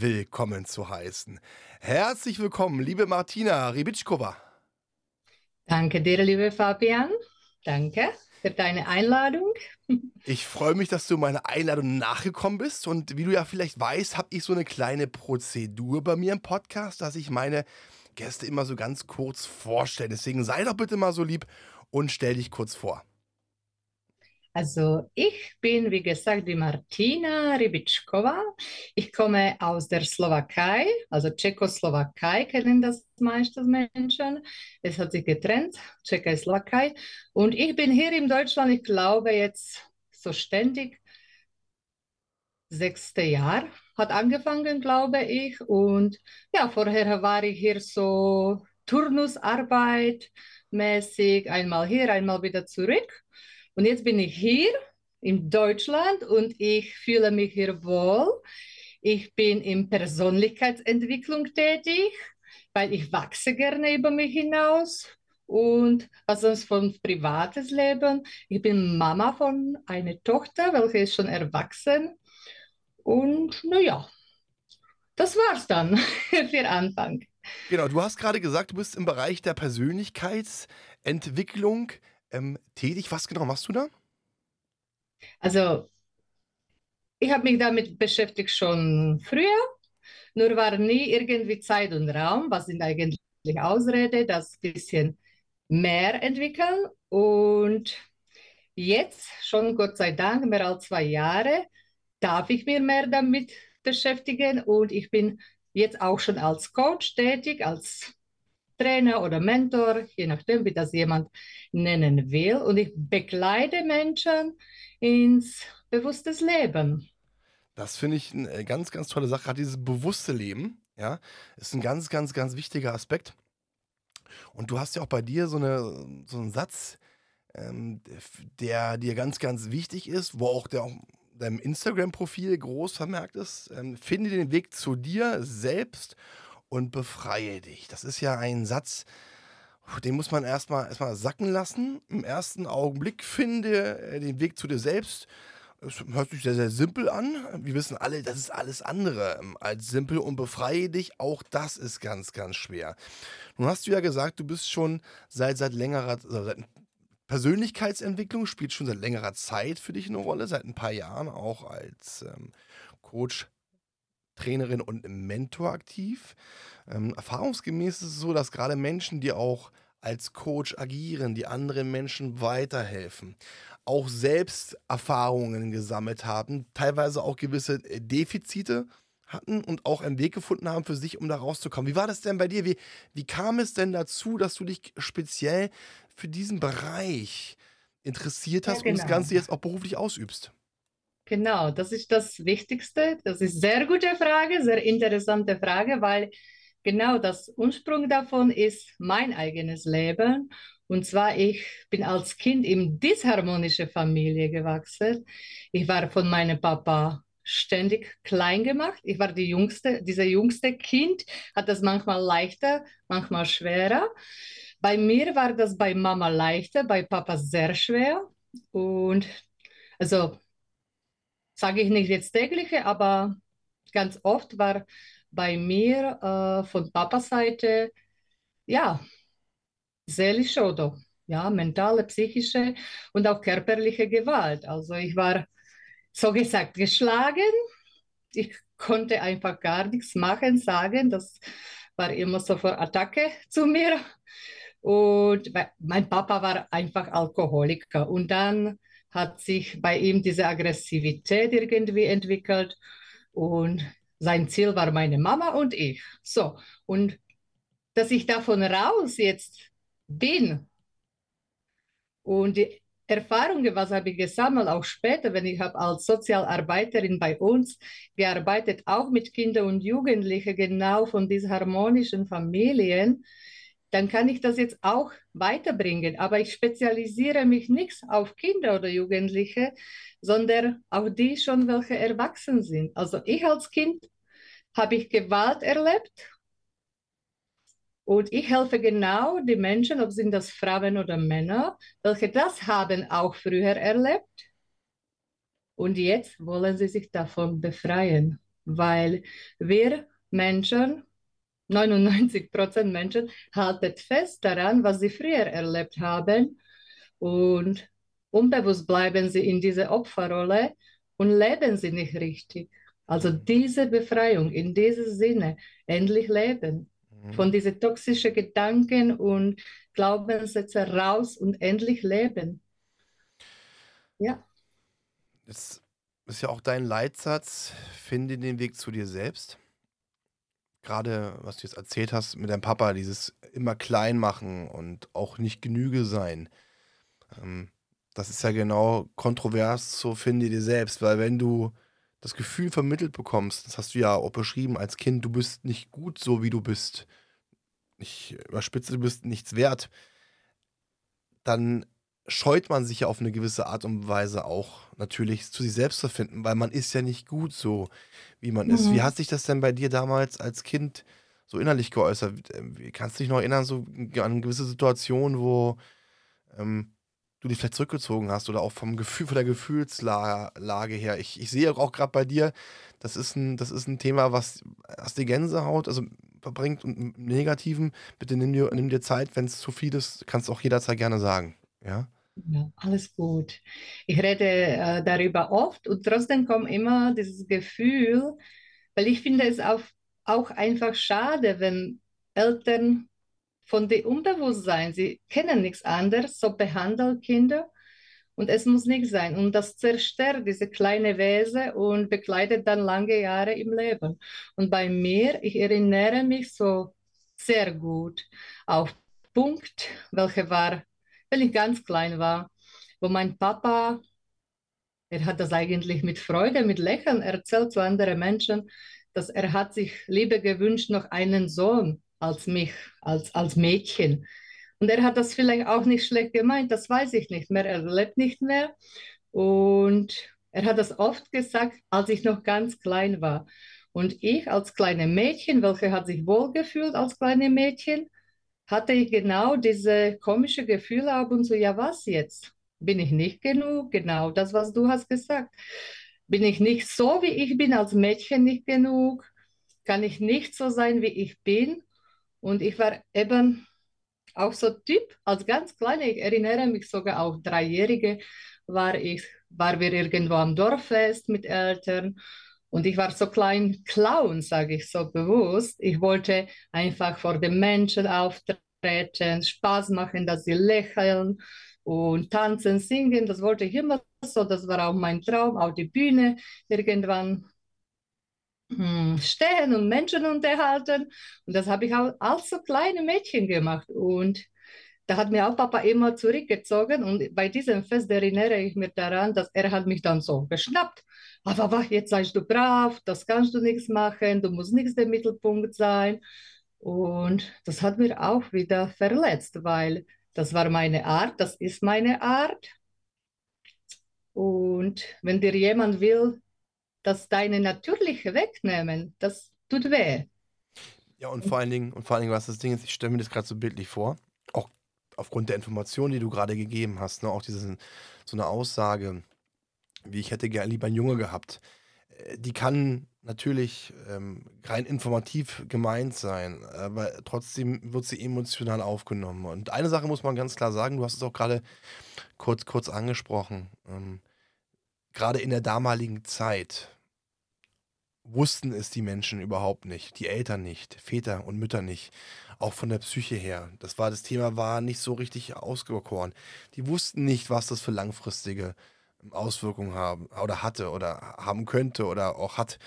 willkommen zu heißen. Herzlich willkommen, liebe Martina Ribitschkova. Danke dir, liebe Fabian. Danke für deine Einladung. Ich freue mich, dass du meiner Einladung nachgekommen bist. Und wie du ja vielleicht weißt, habe ich so eine kleine Prozedur bei mir im Podcast, dass ich meine Gäste immer so ganz kurz vorstelle. Deswegen sei doch bitte mal so lieb und stell dich kurz vor. Also ich bin, wie gesagt, die Martina Rybitschkova. Ich komme aus der Slowakei, also Tschechoslowakei kennen das meiste Menschen. Es hat sich getrennt, Tschechoslowakei. Und ich bin hier in Deutschland, ich glaube jetzt so ständig, sechste Jahr hat angefangen, glaube ich. Und ja, vorher war ich hier so Turnusarbeit mäßig, einmal hier, einmal wieder zurück. Und jetzt bin ich hier in Deutschland und ich fühle mich hier wohl. Ich bin in Persönlichkeitsentwicklung tätig, weil ich wachse gerne über mich hinaus. Und was sonst von privates Leben. Ich bin Mama von einer Tochter, welche ist schon erwachsen. Und naja, das war's dann für Anfang. Genau, du hast gerade gesagt, du bist im Bereich der Persönlichkeitsentwicklung ähm, tätig. Was genau machst du da? Also, ich habe mich damit beschäftigt schon früher, nur war nie irgendwie Zeit und Raum. Was sind eigentlich Ausrede, das bisschen mehr entwickeln. Und jetzt, schon Gott sei Dank, mehr als zwei Jahre, darf ich mir mehr damit beschäftigen und ich bin jetzt auch schon als Coach tätig, als Trainer oder Mentor, je nachdem, wie das jemand nennen will. Und ich begleite Menschen ins bewusstes Leben. Das finde ich eine ganz, ganz tolle Sache. Gerade dieses bewusste Leben, ja, ist ein ganz, ganz, ganz wichtiger Aspekt. Und du hast ja auch bei dir so, eine, so einen Satz, ähm, der dir ganz, ganz wichtig ist, wo auch der auch deinem Instagram-Profil groß vermerkt ist. Ähm, finde den Weg zu dir selbst und befreie dich. Das ist ja ein Satz, den muss man erstmal erstmal sacken lassen. Im ersten Augenblick finde äh, den Weg zu dir selbst. Es hört sich sehr, sehr simpel an. Wir wissen alle, das ist alles andere ähm, als simpel und befreie dich. Auch das ist ganz, ganz schwer. Nun hast du ja gesagt, du bist schon seit, seit längerer seit Persönlichkeitsentwicklung spielt schon seit längerer Zeit für dich eine Rolle, seit ein paar Jahren auch als ähm, Coach Trainerin und Mentor aktiv. Ähm, erfahrungsgemäß ist es so, dass gerade Menschen, die auch als Coach agieren, die anderen Menschen weiterhelfen, auch selbst Erfahrungen gesammelt haben, teilweise auch gewisse äh, Defizite hatten und auch einen Weg gefunden haben für sich, um da rauszukommen. Wie war das denn bei dir? Wie, wie kam es denn dazu, dass du dich speziell für diesen Bereich interessiert hast ja, genau. und das genau. Ganze jetzt auch beruflich ausübst? Genau, das ist das Wichtigste. Das ist sehr gute Frage, sehr interessante Frage, weil genau das Ursprung davon ist mein eigenes Leben. Und zwar, ich bin als Kind in disharmonische Familie gewachsen. Ich war von meinem Papa ständig klein gemacht. Ich war die jüngste, dieser jüngste Kind, hat das manchmal leichter, manchmal schwerer. Bei mir war das bei Mama leichter, bei Papa sehr schwer. Und also sage ich nicht jetzt tägliche, aber ganz oft war bei mir äh, von Papas Seite, ja, seelische oder ja, mentale, psychische und auch körperliche Gewalt. Also ich war so gesagt geschlagen. Ich konnte einfach gar nichts machen, sagen. Das war immer so vor Attacke zu mir. Und mein Papa war einfach Alkoholiker. Und dann hat sich bei ihm diese Aggressivität irgendwie entwickelt und sein Ziel war meine Mama und ich. So, und dass ich davon raus jetzt bin und Erfahrungen, was habe ich gesammelt, auch später, wenn ich habe als Sozialarbeiterin bei uns gearbeitet, auch mit Kindern und Jugendlichen, genau von diesen harmonischen Familien, dann kann ich das jetzt auch weiterbringen. Aber ich spezialisiere mich nicht auf Kinder oder Jugendliche, sondern auf die schon, welche erwachsen sind. Also ich als Kind habe ich Gewalt erlebt und ich helfe genau die Menschen, ob sind das Frauen oder Männer, welche das haben auch früher erlebt. Und jetzt wollen sie sich davon befreien, weil wir Menschen 99 Prozent Menschen halten fest daran, was sie früher erlebt haben und unbewusst bleiben sie in dieser Opferrolle und leben sie nicht richtig. Also diese Befreiung in diesem Sinne, endlich leben, mhm. von diesen toxischen Gedanken und Glaubenssätzen raus und endlich leben. Ja. Das ist ja auch dein Leitsatz, finde den Weg zu dir selbst gerade, was du jetzt erzählt hast mit deinem Papa, dieses immer klein machen und auch nicht Genüge sein. Ähm, das ist ja genau kontrovers, so finde dir selbst, weil wenn du das Gefühl vermittelt bekommst, das hast du ja auch beschrieben als Kind, du bist nicht gut so, wie du bist, ich überspitze, du bist nichts wert, dann scheut man sich ja auf eine gewisse Art und Weise auch natürlich zu sich selbst zu finden, weil man ist ja nicht gut so, wie man mhm. ist. Wie mhm. hat sich das denn bei dir damals als Kind so innerlich geäußert? Ähm, kannst du dich noch erinnern, so an gewisse Situationen, wo ähm, du dich vielleicht zurückgezogen hast oder auch vom Gefühl, von der Gefühlslage her? Ich, ich sehe auch gerade bei dir, das ist, ein, das ist ein Thema, was hast die Gänsehaut, also verbringt und im Negativen. Bitte nimm dir, nimm dir Zeit, wenn es zu viel ist, kannst du auch jederzeit gerne sagen. Ja. Ja, alles gut. Ich rede äh, darüber oft und trotzdem kommt immer dieses Gefühl, weil ich finde es auch, auch einfach schade, wenn Eltern von dem Unbewusstsein, sie kennen nichts anderes, so behandeln Kinder und es muss nicht sein. Und das zerstört diese kleine Wesen und begleitet dann lange Jahre im Leben. Und bei mir, ich erinnere mich so sehr gut auf Punkt, welcher war wenn ich ganz klein war, wo mein Papa, er hat das eigentlich mit Freude, mit Lächeln erzählt zu anderen Menschen, dass er hat sich lieber gewünscht noch einen Sohn als mich, als, als Mädchen. Und er hat das vielleicht auch nicht schlecht gemeint, das weiß ich nicht mehr. Er lebt nicht mehr. Und er hat das oft gesagt, als ich noch ganz klein war. Und ich als kleine Mädchen, welche hat sich wohlgefühlt als kleine Mädchen, hatte ich genau diese komische Gefühle ab und zu, ja, was jetzt? Bin ich nicht genug? Genau das, was du hast gesagt. Bin ich nicht so, wie ich bin, als Mädchen nicht genug? Kann ich nicht so sein, wie ich bin? Und ich war eben auch so Typ, als ganz kleine, ich erinnere mich sogar auch Dreijährige, war ich, war wir irgendwo am Dorffest mit Eltern und ich war so klein Clown, sage ich so bewusst. Ich wollte einfach vor den Menschen auftreten, Spaß machen, dass sie lächeln und tanzen, singen. Das wollte ich immer so. Das war auch mein Traum, auf die Bühne irgendwann hm, stehen und Menschen unterhalten. Und das habe ich auch als so kleine Mädchen gemacht. Und da hat mir auch Papa immer zurückgezogen. Und bei diesem Fest erinnere ich mich daran, dass er hat mich dann so geschnappt aber jetzt seist du brav, das kannst du nichts machen, du musst nichts der Mittelpunkt sein. Und das hat mir auch wieder verletzt, weil das war meine Art, das ist meine Art. Und wenn dir jemand will, das deine natürliche wegnehmen, das tut weh. Ja, und vor allen Dingen, und vor allen Dingen, was das Ding ist, ich stelle mir das gerade so bildlich vor, aufgrund der Informationen, die du gerade gegeben hast, ne, auch diese, so eine Aussage, wie ich hätte gerne lieber einen Junge gehabt. Äh, die kann natürlich ähm, rein informativ gemeint sein, aber trotzdem wird sie emotional aufgenommen. Und eine Sache muss man ganz klar sagen, du hast es auch gerade kurz, kurz angesprochen. Ähm, gerade in der damaligen Zeit wussten es die Menschen überhaupt nicht, die Eltern nicht, Väter und Mütter nicht, auch von der Psyche her. Das war das Thema war nicht so richtig ausgekoren. Die wussten nicht, was das für langfristige Auswirkungen haben oder hatte oder haben könnte oder auch hat.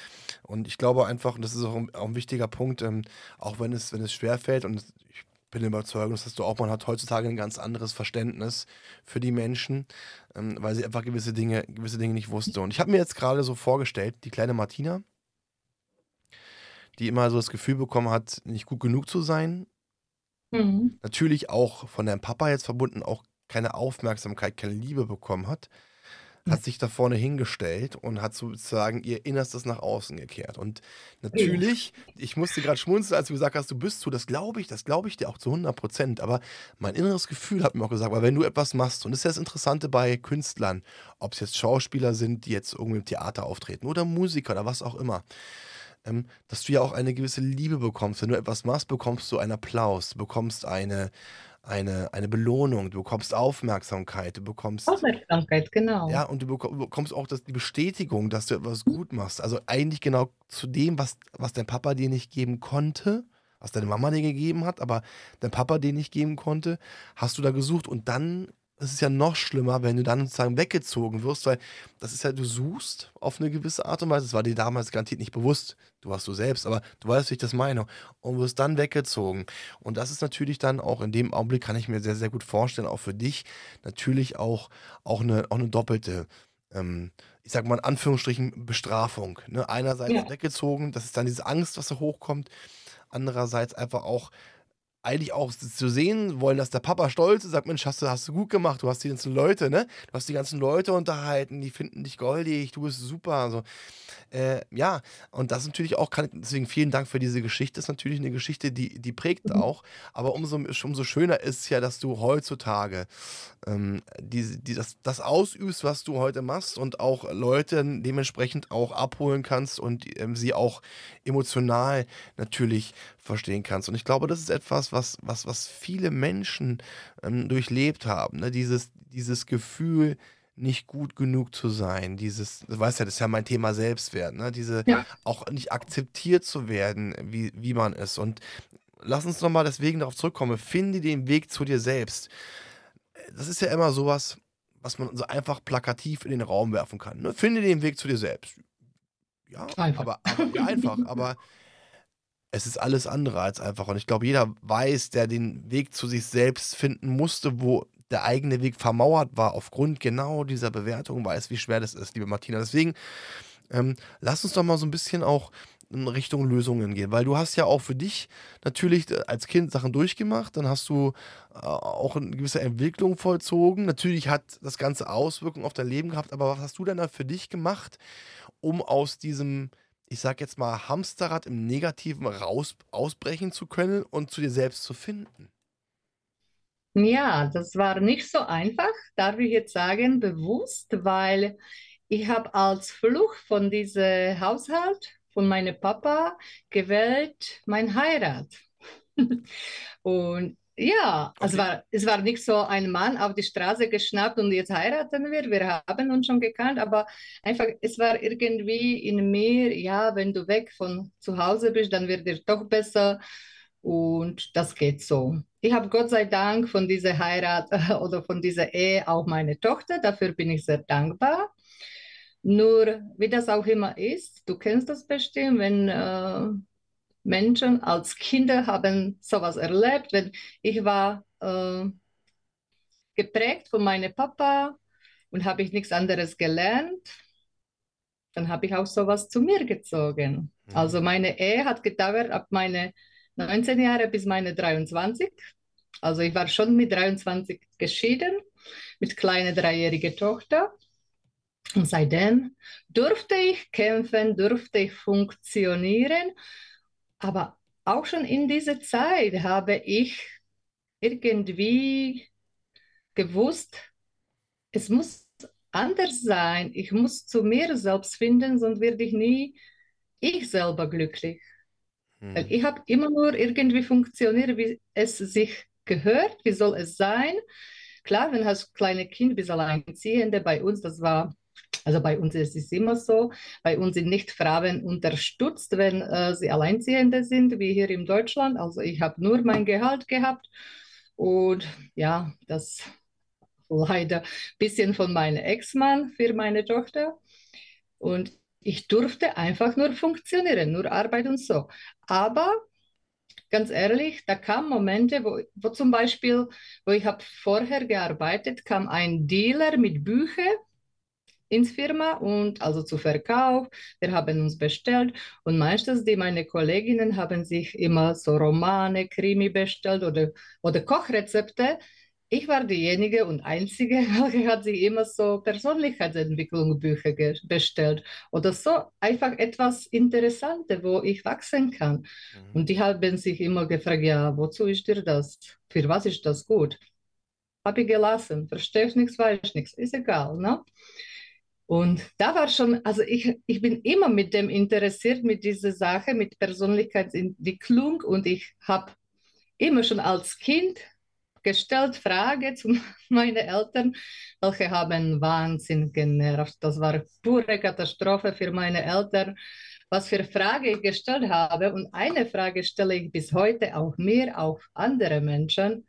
Und ich glaube einfach, und das ist auch ein, auch ein wichtiger Punkt, ähm, auch wenn es, wenn es schwerfällt, und ich bin der Überzeugung, das hast du auch, man hat heutzutage ein ganz anderes Verständnis für die Menschen, ähm, weil sie einfach gewisse Dinge, gewisse Dinge nicht wusste. Und ich habe mir jetzt gerade so vorgestellt, die kleine Martina, die immer so das Gefühl bekommen hat, nicht gut genug zu sein. Mhm. Natürlich auch von deinem Papa jetzt verbunden, auch keine Aufmerksamkeit, keine Liebe bekommen hat hat sich da vorne hingestellt und hat sozusagen ihr Innerstes nach außen gekehrt. Und natürlich, ich musste gerade schmunzeln, als du gesagt hast, du bist so, das glaube ich, das glaube ich dir auch zu 100 Prozent. Aber mein inneres Gefühl hat mir auch gesagt, weil wenn du etwas machst, und das ist ja das Interessante bei Künstlern, ob es jetzt Schauspieler sind, die jetzt irgendwie im Theater auftreten oder Musiker oder was auch immer, ähm, dass du ja auch eine gewisse Liebe bekommst. Wenn du etwas machst, bekommst du einen Applaus, du bekommst eine, eine, eine Belohnung, du bekommst Aufmerksamkeit, du bekommst. Aufmerksamkeit, genau. Ja, und du bekommst auch das, die Bestätigung, dass du etwas gut machst. Also eigentlich genau zu dem, was, was dein Papa dir nicht geben konnte, was deine Mama dir gegeben hat, aber dein Papa dir nicht geben konnte, hast du da gesucht und dann es ist ja noch schlimmer, wenn du dann sozusagen weggezogen wirst, weil das ist ja, du suchst auf eine gewisse Art und Weise. Das war dir damals garantiert nicht bewusst. Du warst du selbst, aber du weißt, wie ich das meine. Und wirst dann weggezogen. Und das ist natürlich dann auch in dem Augenblick, kann ich mir sehr, sehr gut vorstellen, auch für dich natürlich auch, auch, eine, auch eine doppelte, ähm, ich sag mal in Anführungsstrichen, Bestrafung. Ne? Einerseits ja. weggezogen, das ist dann diese Angst, was da hochkommt. Andererseits einfach auch eigentlich auch zu sehen wollen, dass der Papa stolz ist, sagt, Mensch, hast du, hast du gut gemacht, du hast die ganzen Leute, ne? Du hast die ganzen Leute unterhalten, die finden dich goldig, du bist super. Also, äh, ja, und das natürlich auch, kann, deswegen vielen Dank für diese Geschichte. Das ist natürlich eine Geschichte, die, die prägt mhm. auch. Aber umso, umso schöner ist es ja, dass du heutzutage ähm, die, die, das, das ausübst, was du heute machst und auch Leute dementsprechend auch abholen kannst und ähm, sie auch emotional natürlich verstehen kannst. Und ich glaube, das ist etwas, was, was, was viele Menschen ähm, durchlebt haben. Ne? Dieses, dieses Gefühl, nicht gut genug zu sein, dieses, du weißt ja, das ist ja mein Thema Selbstwert, ne? Diese ja. auch nicht akzeptiert zu werden, wie, wie man ist. Und lass uns nochmal deswegen darauf zurückkommen, finde den Weg zu dir selbst. Das ist ja immer sowas, was man so einfach plakativ in den Raum werfen kann. Ne? Finde den Weg zu dir selbst. Ja, einfach. aber, aber ja, einfach, aber es ist alles andere als einfach. Und ich glaube, jeder weiß, der den Weg zu sich selbst finden musste, wo der eigene Weg vermauert war, aufgrund genau dieser Bewertung, weiß, wie schwer das ist, liebe Martina. Deswegen ähm, lass uns doch mal so ein bisschen auch in Richtung Lösungen gehen, weil du hast ja auch für dich natürlich äh, als Kind Sachen durchgemacht, dann hast du äh, auch eine gewisse Entwicklung vollzogen. Natürlich hat das Ganze Auswirkungen auf dein Leben gehabt, aber was hast du denn da für dich gemacht, um aus diesem, ich sag jetzt mal, Hamsterrad im Negativen raus, ausbrechen zu können und zu dir selbst zu finden? Ja, das war nicht so einfach, darf ich jetzt sagen, bewusst, weil ich habe als Flucht von diesem Haushalt von meinem Papa gewählt, mein Heirat. und ja, okay. es, war, es war nicht so ein Mann auf die Straße geschnappt und jetzt heiraten wir. Wir haben uns schon gekannt, aber einfach, es war irgendwie in mir, ja, wenn du weg von zu Hause bist, dann wird es doch besser. Und das geht so. Ich habe Gott sei Dank von dieser Heirat oder von dieser Ehe auch meine Tochter. Dafür bin ich sehr dankbar. Nur, wie das auch immer ist, du kennst das bestimmt, wenn äh, Menschen als Kinder haben sowas erlebt. Wenn ich war äh, geprägt von meinem Papa und habe ich nichts anderes gelernt, dann habe ich auch sowas zu mir gezogen. Mhm. Also meine Ehe hat gedauert ab meine 19 Jahre bis meine 23. Also ich war schon mit 23 geschieden, mit kleiner dreijähriger Tochter. Und seitdem durfte ich kämpfen, durfte ich funktionieren. Aber auch schon in dieser Zeit habe ich irgendwie gewusst, es muss anders sein. Ich muss zu mir selbst finden, sonst werde ich nie ich selber glücklich. Mhm. Weil ich habe immer nur irgendwie funktioniert, wie es sich gehört, wie soll es sein. Klar, wenn du hast kleine Kind, bist alleinziehende, bei uns, das war, also bei uns ist es immer so, bei uns sind nicht Frauen unterstützt, wenn äh, sie Alleinziehende sind, wie hier in Deutschland. Also ich habe nur mein Gehalt gehabt und ja, das leider ein bisschen von meinem Ex-Mann für meine Tochter. Und ich durfte einfach nur funktionieren, nur Arbeit und so. Aber ganz ehrlich, da kamen Momente, wo, wo zum Beispiel, wo ich habe vorher gearbeitet, kam ein Dealer mit Büchern ins Firma und also zu Verkauf. Wir haben uns bestellt und meistens die meine Kolleginnen haben sich immer so Romane, Krimi bestellt oder, oder Kochrezepte. Ich war diejenige und einzige, welche hat sich immer so Persönlichkeitsentwicklungsbücher bestellt oder so einfach etwas Interessantes, wo ich wachsen kann. Mhm. Und die haben sich immer gefragt, ja, wozu ist dir das? Für was ist das gut? Habe ich gelassen, verstehe ich nichts, weiß ich nichts, ist egal, ne? Und da war schon, also ich, ich bin immer mit dem interessiert, mit dieser Sache, mit Persönlichkeitsentwicklung und ich habe immer schon als Kind gestellt Frage zu meinen Eltern, welche haben Wahnsinn genervt. Das war pure Katastrophe für meine Eltern, was für Frage ich gestellt habe. Und eine Frage stelle ich bis heute auch mir, auch andere Menschen.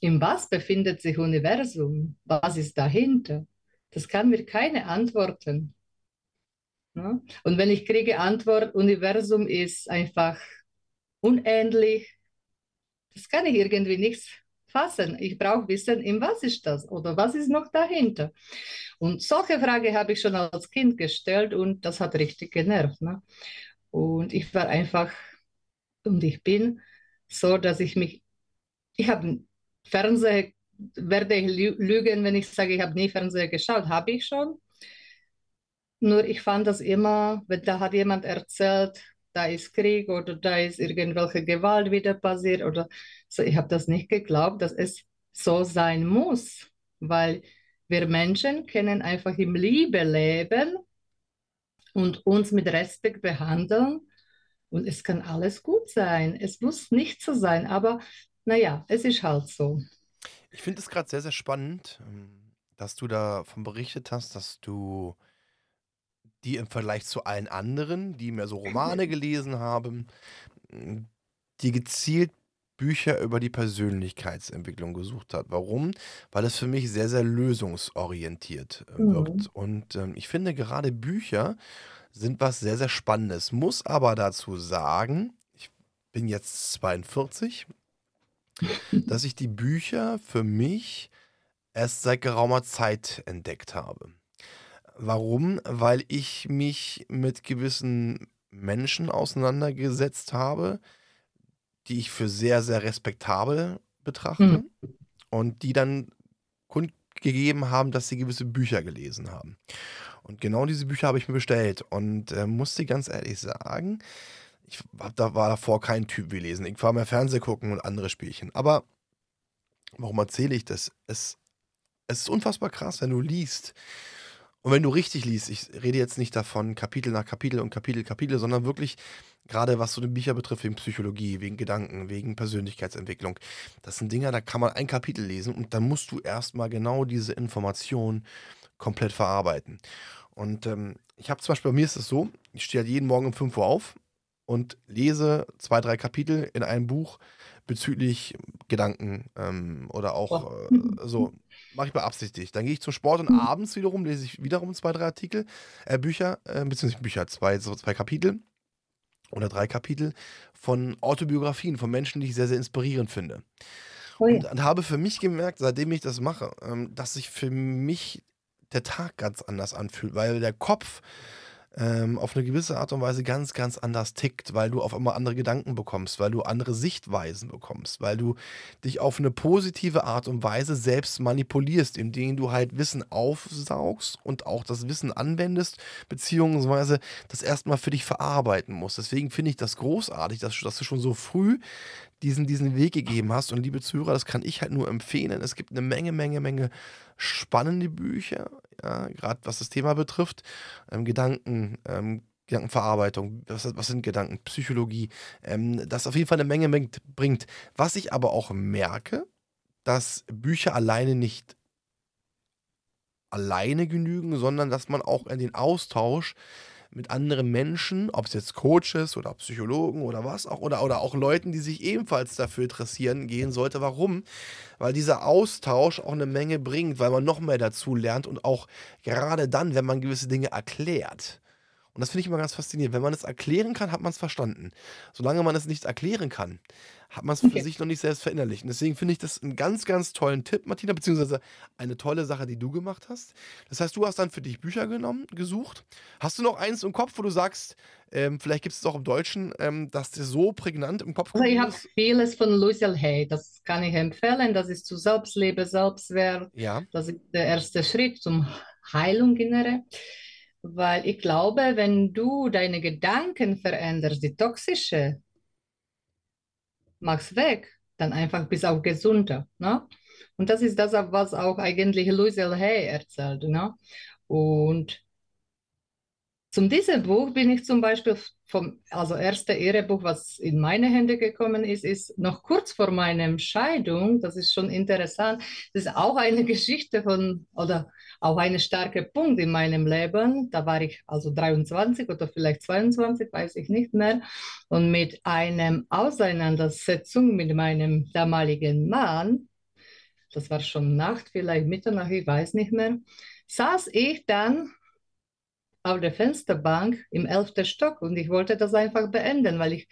In was befindet sich Universum? Was ist dahinter? Das kann mir keine antworten. Ja? Und wenn ich kriege Antwort, Universum ist einfach unähnlich, das kann ich irgendwie nichts fassen. Ich brauche wissen, in was ist das oder was ist noch dahinter. Und solche Frage habe ich schon als Kind gestellt und das hat richtig genervt. Ne? Und ich war einfach, und ich bin so, dass ich mich, ich habe Fernseher werde ich lügen, wenn ich sage, ich habe nie Fernseher geschaut. Habe ich schon. Nur ich fand das immer, wenn da hat jemand erzählt, da ist Krieg oder da ist irgendwelche Gewalt wieder passiert oder so. Ich habe das nicht geglaubt, dass es so sein muss, weil wir Menschen können einfach im Liebe leben und uns mit Respekt behandeln und es kann alles gut sein. Es muss nicht so sein, aber naja, es ist halt so. Ich finde es gerade sehr, sehr spannend, ähm, dass du davon berichtet hast, dass du die im Vergleich zu allen anderen, die mehr so Romane gelesen haben, die gezielt Bücher über die Persönlichkeitsentwicklung gesucht hat. Warum? Weil es für mich sehr, sehr lösungsorientiert äh, wirkt. Mhm. Und ähm, ich finde gerade Bücher sind was sehr, sehr Spannendes. Muss aber dazu sagen, ich bin jetzt 42, dass ich die Bücher für mich erst seit geraumer Zeit entdeckt habe. Warum? Weil ich mich mit gewissen Menschen auseinandergesetzt habe, die ich für sehr, sehr respektabel betrachte mhm. und die dann kundgegeben haben, dass sie gewisse Bücher gelesen haben. Und genau diese Bücher habe ich mir bestellt und äh, musste ganz ehrlich sagen, ich hab, da war davor kein Typ wie lesen. Ich war mehr Fernseh gucken und andere Spielchen. Aber warum erzähle ich das? Es, es ist unfassbar krass, wenn du liest. Und wenn du richtig liest, ich rede jetzt nicht davon Kapitel nach Kapitel und Kapitel, Kapitel, sondern wirklich gerade was so die Bücher betrifft, wegen Psychologie, wegen Gedanken, wegen Persönlichkeitsentwicklung. Das sind Dinge, da kann man ein Kapitel lesen und dann musst du erstmal genau diese Information komplett verarbeiten. Und ähm, ich habe zum Beispiel, bei mir ist es so, ich stehe halt jeden Morgen um 5 Uhr auf, und lese zwei, drei Kapitel in einem Buch bezüglich Gedanken ähm, oder auch äh, so. Mache ich beabsichtigt. Dann gehe ich zum Sport und mhm. abends wiederum lese ich wiederum zwei, drei Artikel, äh, Bücher, äh, beziehungsweise Bücher, zwei, so zwei Kapitel oder drei Kapitel von Autobiografien von Menschen, die ich sehr, sehr inspirierend finde. Oh ja. und, und, habe für mich gemerkt, seitdem ich das mache, ähm, dass sich für mich der Tag ganz anders anfühlt, weil der Kopf ähm, auf eine gewisse Art und Weise ganz, ganz anders tickt, weil du auf einmal andere Gedanken bekommst, weil du andere Sichtweisen bekommst, weil du dich auf eine positive Art und Weise selbst manipulierst, indem du halt Wissen aufsaugst und auch das Wissen anwendest, beziehungsweise das erstmal für dich verarbeiten musst. Deswegen finde ich das großartig, dass, dass du schon so früh diesen, diesen Weg gegeben hast. Und liebe Zuhörer, das kann ich halt nur empfehlen. Es gibt eine Menge, Menge, Menge spannende Bücher, ja, gerade was das Thema betrifft. Ähm, Gedanken, ähm, Gedankenverarbeitung, was, was, sind Gedanken, Psychologie, ähm, das auf jeden Fall eine Menge bringt. Was ich aber auch merke, dass Bücher alleine nicht alleine genügen, sondern dass man auch in den Austausch mit anderen Menschen, ob es jetzt Coaches oder Psychologen oder was auch, oder, oder auch Leuten, die sich ebenfalls dafür interessieren, gehen sollte. Warum? Weil dieser Austausch auch eine Menge bringt, weil man noch mehr dazu lernt und auch gerade dann, wenn man gewisse Dinge erklärt Und das finde ich immer ganz faszinierend. Wenn man es erklären kann, hat man es verstanden. Solange man es nicht erklären kann, hat man es für Okay. sich noch nicht selbst verinnerlicht. Und deswegen finde ich das einen ganz, ganz tollen Tipp, Martina, beziehungsweise eine tolle Sache, die du gemacht hast. Das heißt, du hast dann für dich Bücher genommen, gesucht. Hast du noch eins im Kopf, wo du sagst, ähm, vielleicht gibt es es auch im Deutschen, ähm, dass dir so prägnant im Kopf Also ich habe vieles von Louise Hay, das kann ich empfehlen. Das ist zu Selbstliebe, Selbstwert. Ja, Das ist der erste Schritt zum Heilung innere. Weil ich glaube, wenn du deine Gedanken veränderst, die toxische, machst weg, dann einfach bist auch gesunder. Ne? Und das ist das, was auch eigentlich Louise Hay erzählt. Ne? Und zum diesem Buch bin ich zum Beispiel vom, also erste Ehebuch, was in meine Hände gekommen ist, ist noch kurz vor meiner Scheidung. Das ist schon interessant. Das ist auch eine Geschichte von, oder auch ein starker Punkt in meinem Leben. Da war ich also 23 oder vielleicht 22, weiß ich nicht mehr. Und mit einem Auseinandersetzung mit meinem damaligen Mann, das war schon Nacht, vielleicht Mitternacht, ich weiß nicht mehr, saß ich dann auf der Fensterbank im elften Stock und ich wollte das einfach beenden, weil ich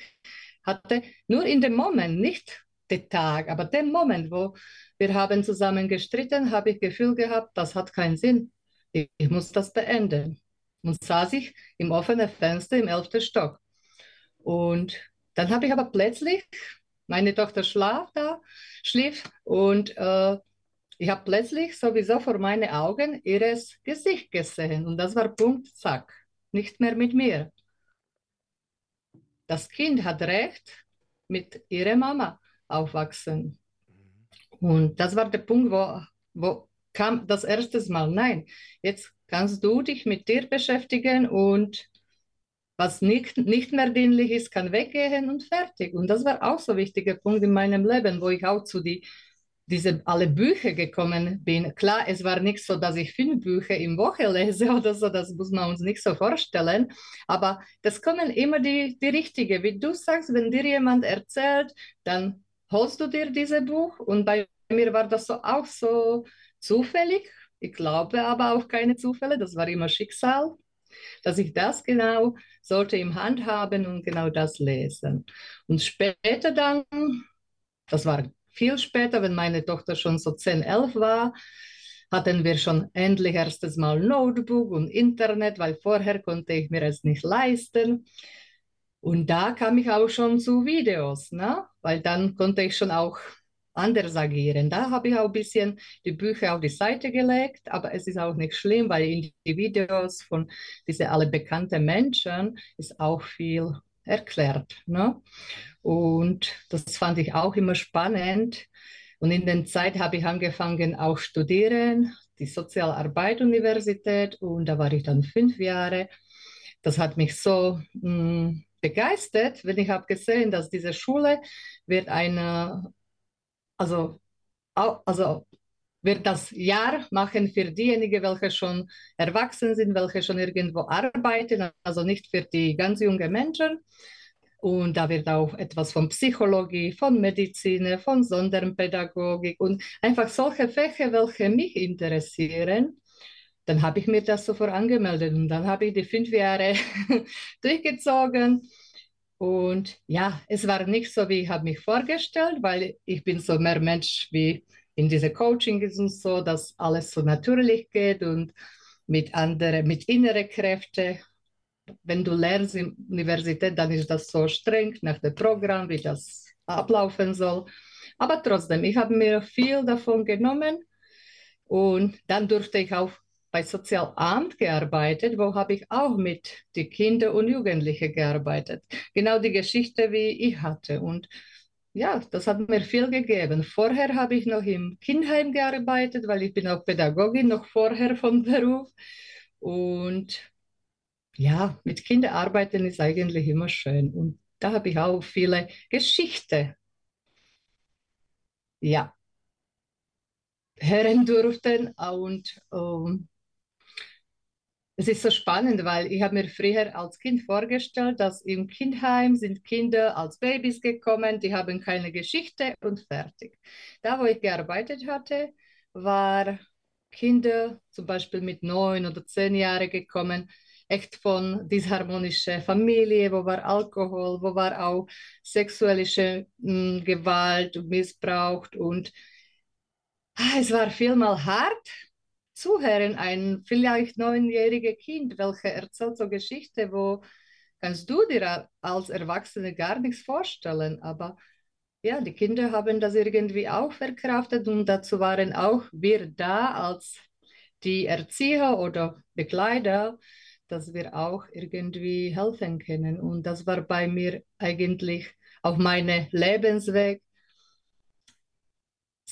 hatte nur in dem Moment, nicht den Tag, aber den Moment, wo wir haben zusammen gestritten, habe ich Gefühl gehabt, das hat keinen Sinn. Ich, muss das beenden. Und saß ich im offenen Fenster im elften Stock. Und dann habe ich aber plötzlich, meine Tochter schlaf da, schlief und äh, ich habe plötzlich sowieso vor meinen Augen ihres Gesicht gesehen und das war Punkt, zack, nicht mehr mit mir. Das Kind hat recht mit ihrer Mama aufwachsen. Und das war der Punkt, wo, wo kam das erste Mal, nein, jetzt kannst du dich mit dir beschäftigen und was nicht, nicht mehr dienlich ist, kann weggehen und fertig. Und das war auch so ein wichtiger Punkt in meinem Leben, wo ich auch zu die, diese alle Bücher gekommen bin. Klar, es war nicht so, dass ich fünf Bücher im Woche lese oder so, das muss man uns nicht so vorstellen. Aber das kommen immer die, die richtigen. Wie du sagst, wenn dir jemand erzählt, dann holst du dir dieses Buch. Und bei mir war das so auch so zufällig. Ich glaube aber auch keine Zufälle, das war immer Schicksal, dass ich das genau sollte im Hand haben und genau das lesen. Und später dann, das war viel später, wenn meine Tochter schon so 10, 11 war, hatten wir schon endlich erstes Mal Notebook und Internet, weil vorher konnte ich mir es nicht leisten. Und da kam ich auch schon zu Videos, ne? weil dann konnte ich schon auch anders agieren. Da habe ich auch ein bisschen die Bücher auf die Seite gelegt, aber es ist auch nicht schlimm, weil in die Videos von diesen alle bekannten Menschen ist auch viel erklärt. Ne? Und das fand ich auch immer spannend. Und in der Zeit habe ich angefangen auch studieren, die Sozialarbeit Universität und da war ich dann fünf Jahre. Das hat mich so mh, begeistert, wenn ich habe gesehen, dass diese Schule wird eine also, also wird das Jahr machen für diejenigen, welche schon erwachsen sind, welche schon irgendwo arbeiten, also nicht für die ganz jungen Menschen. Und da wird auch etwas von Psychologie, von Medizin, von Sonderpädagogik und einfach solche Fächer, welche mich interessieren. Dann habe ich mir das sofort angemeldet und dann habe ich die fünf Jahre durchgezogen. Und ja, es war nicht so, wie ich habe mich vorgestellt, weil ich bin so mehr Mensch wie in diese Coaching ist und so, dass alles so natürlich geht und mit anderen, mit inneren Kräften. Wenn du lernst in Universität, dann ist das so streng nach dem Programm, wie das ablaufen soll. Aber trotzdem, ich habe mir viel davon genommen und dann durfte ich auch bei Sozialamt gearbeitet, wo habe ich auch mit den Kindern und Jugendlichen gearbeitet. Genau die Geschichte, wie ich hatte. Und ja, das hat mir viel gegeben. Vorher habe ich noch im Kindheim gearbeitet, weil ich bin auch Pädagogin, noch vorher von Beruf. Und ja, mit Kindern arbeiten ist eigentlich immer schön. Und da habe ich auch viele Geschichten. Ja, hören durften und um, es ist so spannend, weil ich habe mir früher als Kind vorgestellt, dass im Kindheim sind Kinder als Babys gekommen, die haben keine Geschichte und fertig. Da, wo ich gearbeitet hatte, war Kinder zum Beispiel mit neun oder zehn Jahren gekommen. echt von disharmonischer Familie, wo war Alkohol, wo war auch sexuelle hm, Gewalt und Missbrauch und ah, es war vielmal hart zuhören, ein vielleicht neunjähriges Kind, welche erzählt so Geschichte, wo kannst du dir als Erwachsene gar nichts vorstellen, aber ja, die Kinder haben das irgendwie auch verkraftet und dazu waren auch wir da als die Erzieher oder Begleiter, dass wir auch irgendwie helfen können. Und das war bei mir eigentlich auf meinem Lebensweg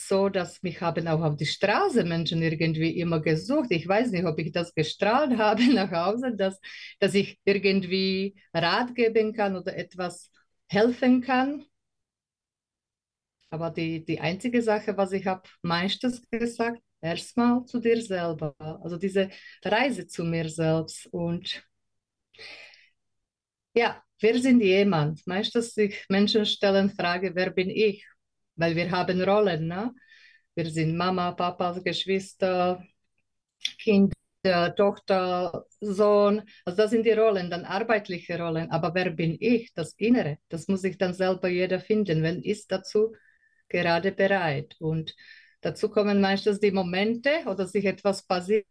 so, dass mich haben auch auf die Straße Menschen irgendwie immer gesucht. Ich weiß nicht, ob ich das gestrahlt habe nach Hause, dass, dass ich irgendwie Rat geben kann oder etwas helfen kann. Aber die, die einzige Sache, was ich habe meistens gesagt, erstmal zu dir selber. Also diese Reise zu mir selbst. Und ja, wer sind jemand? Meistens sich Menschen stellen Frage, wer bin ich? Weil wir haben Rollen, ne? Wir sind Mama, Papa, Geschwister, Kind, Tochter, Sohn. Also das sind die Rollen, dann arbeitliche Rollen. Aber wer bin ich? Das Innere. Das muss sich dann selber jeder finden. Wenn ist dazu gerade bereit. Und dazu kommen meistens die Momente oder sich etwas passiert,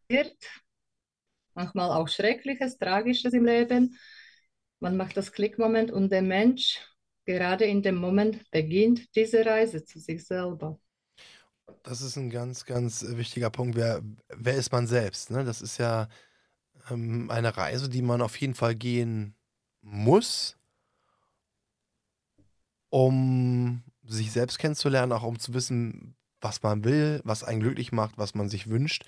manchmal auch Schreckliches, Tragisches im Leben. Man macht das Klickmoment und der Mensch gerade in dem Moment beginnt diese Reise zu sich selber. Das ist ein ganz, ganz wichtiger Punkt. Wer, wer ist man selbst? Ne? Das ist ja ähm, eine Reise, die man auf jeden Fall gehen muss, um sich selbst kennenzulernen, auch um zu wissen, was man will, was einen glücklich macht, was man sich wünscht.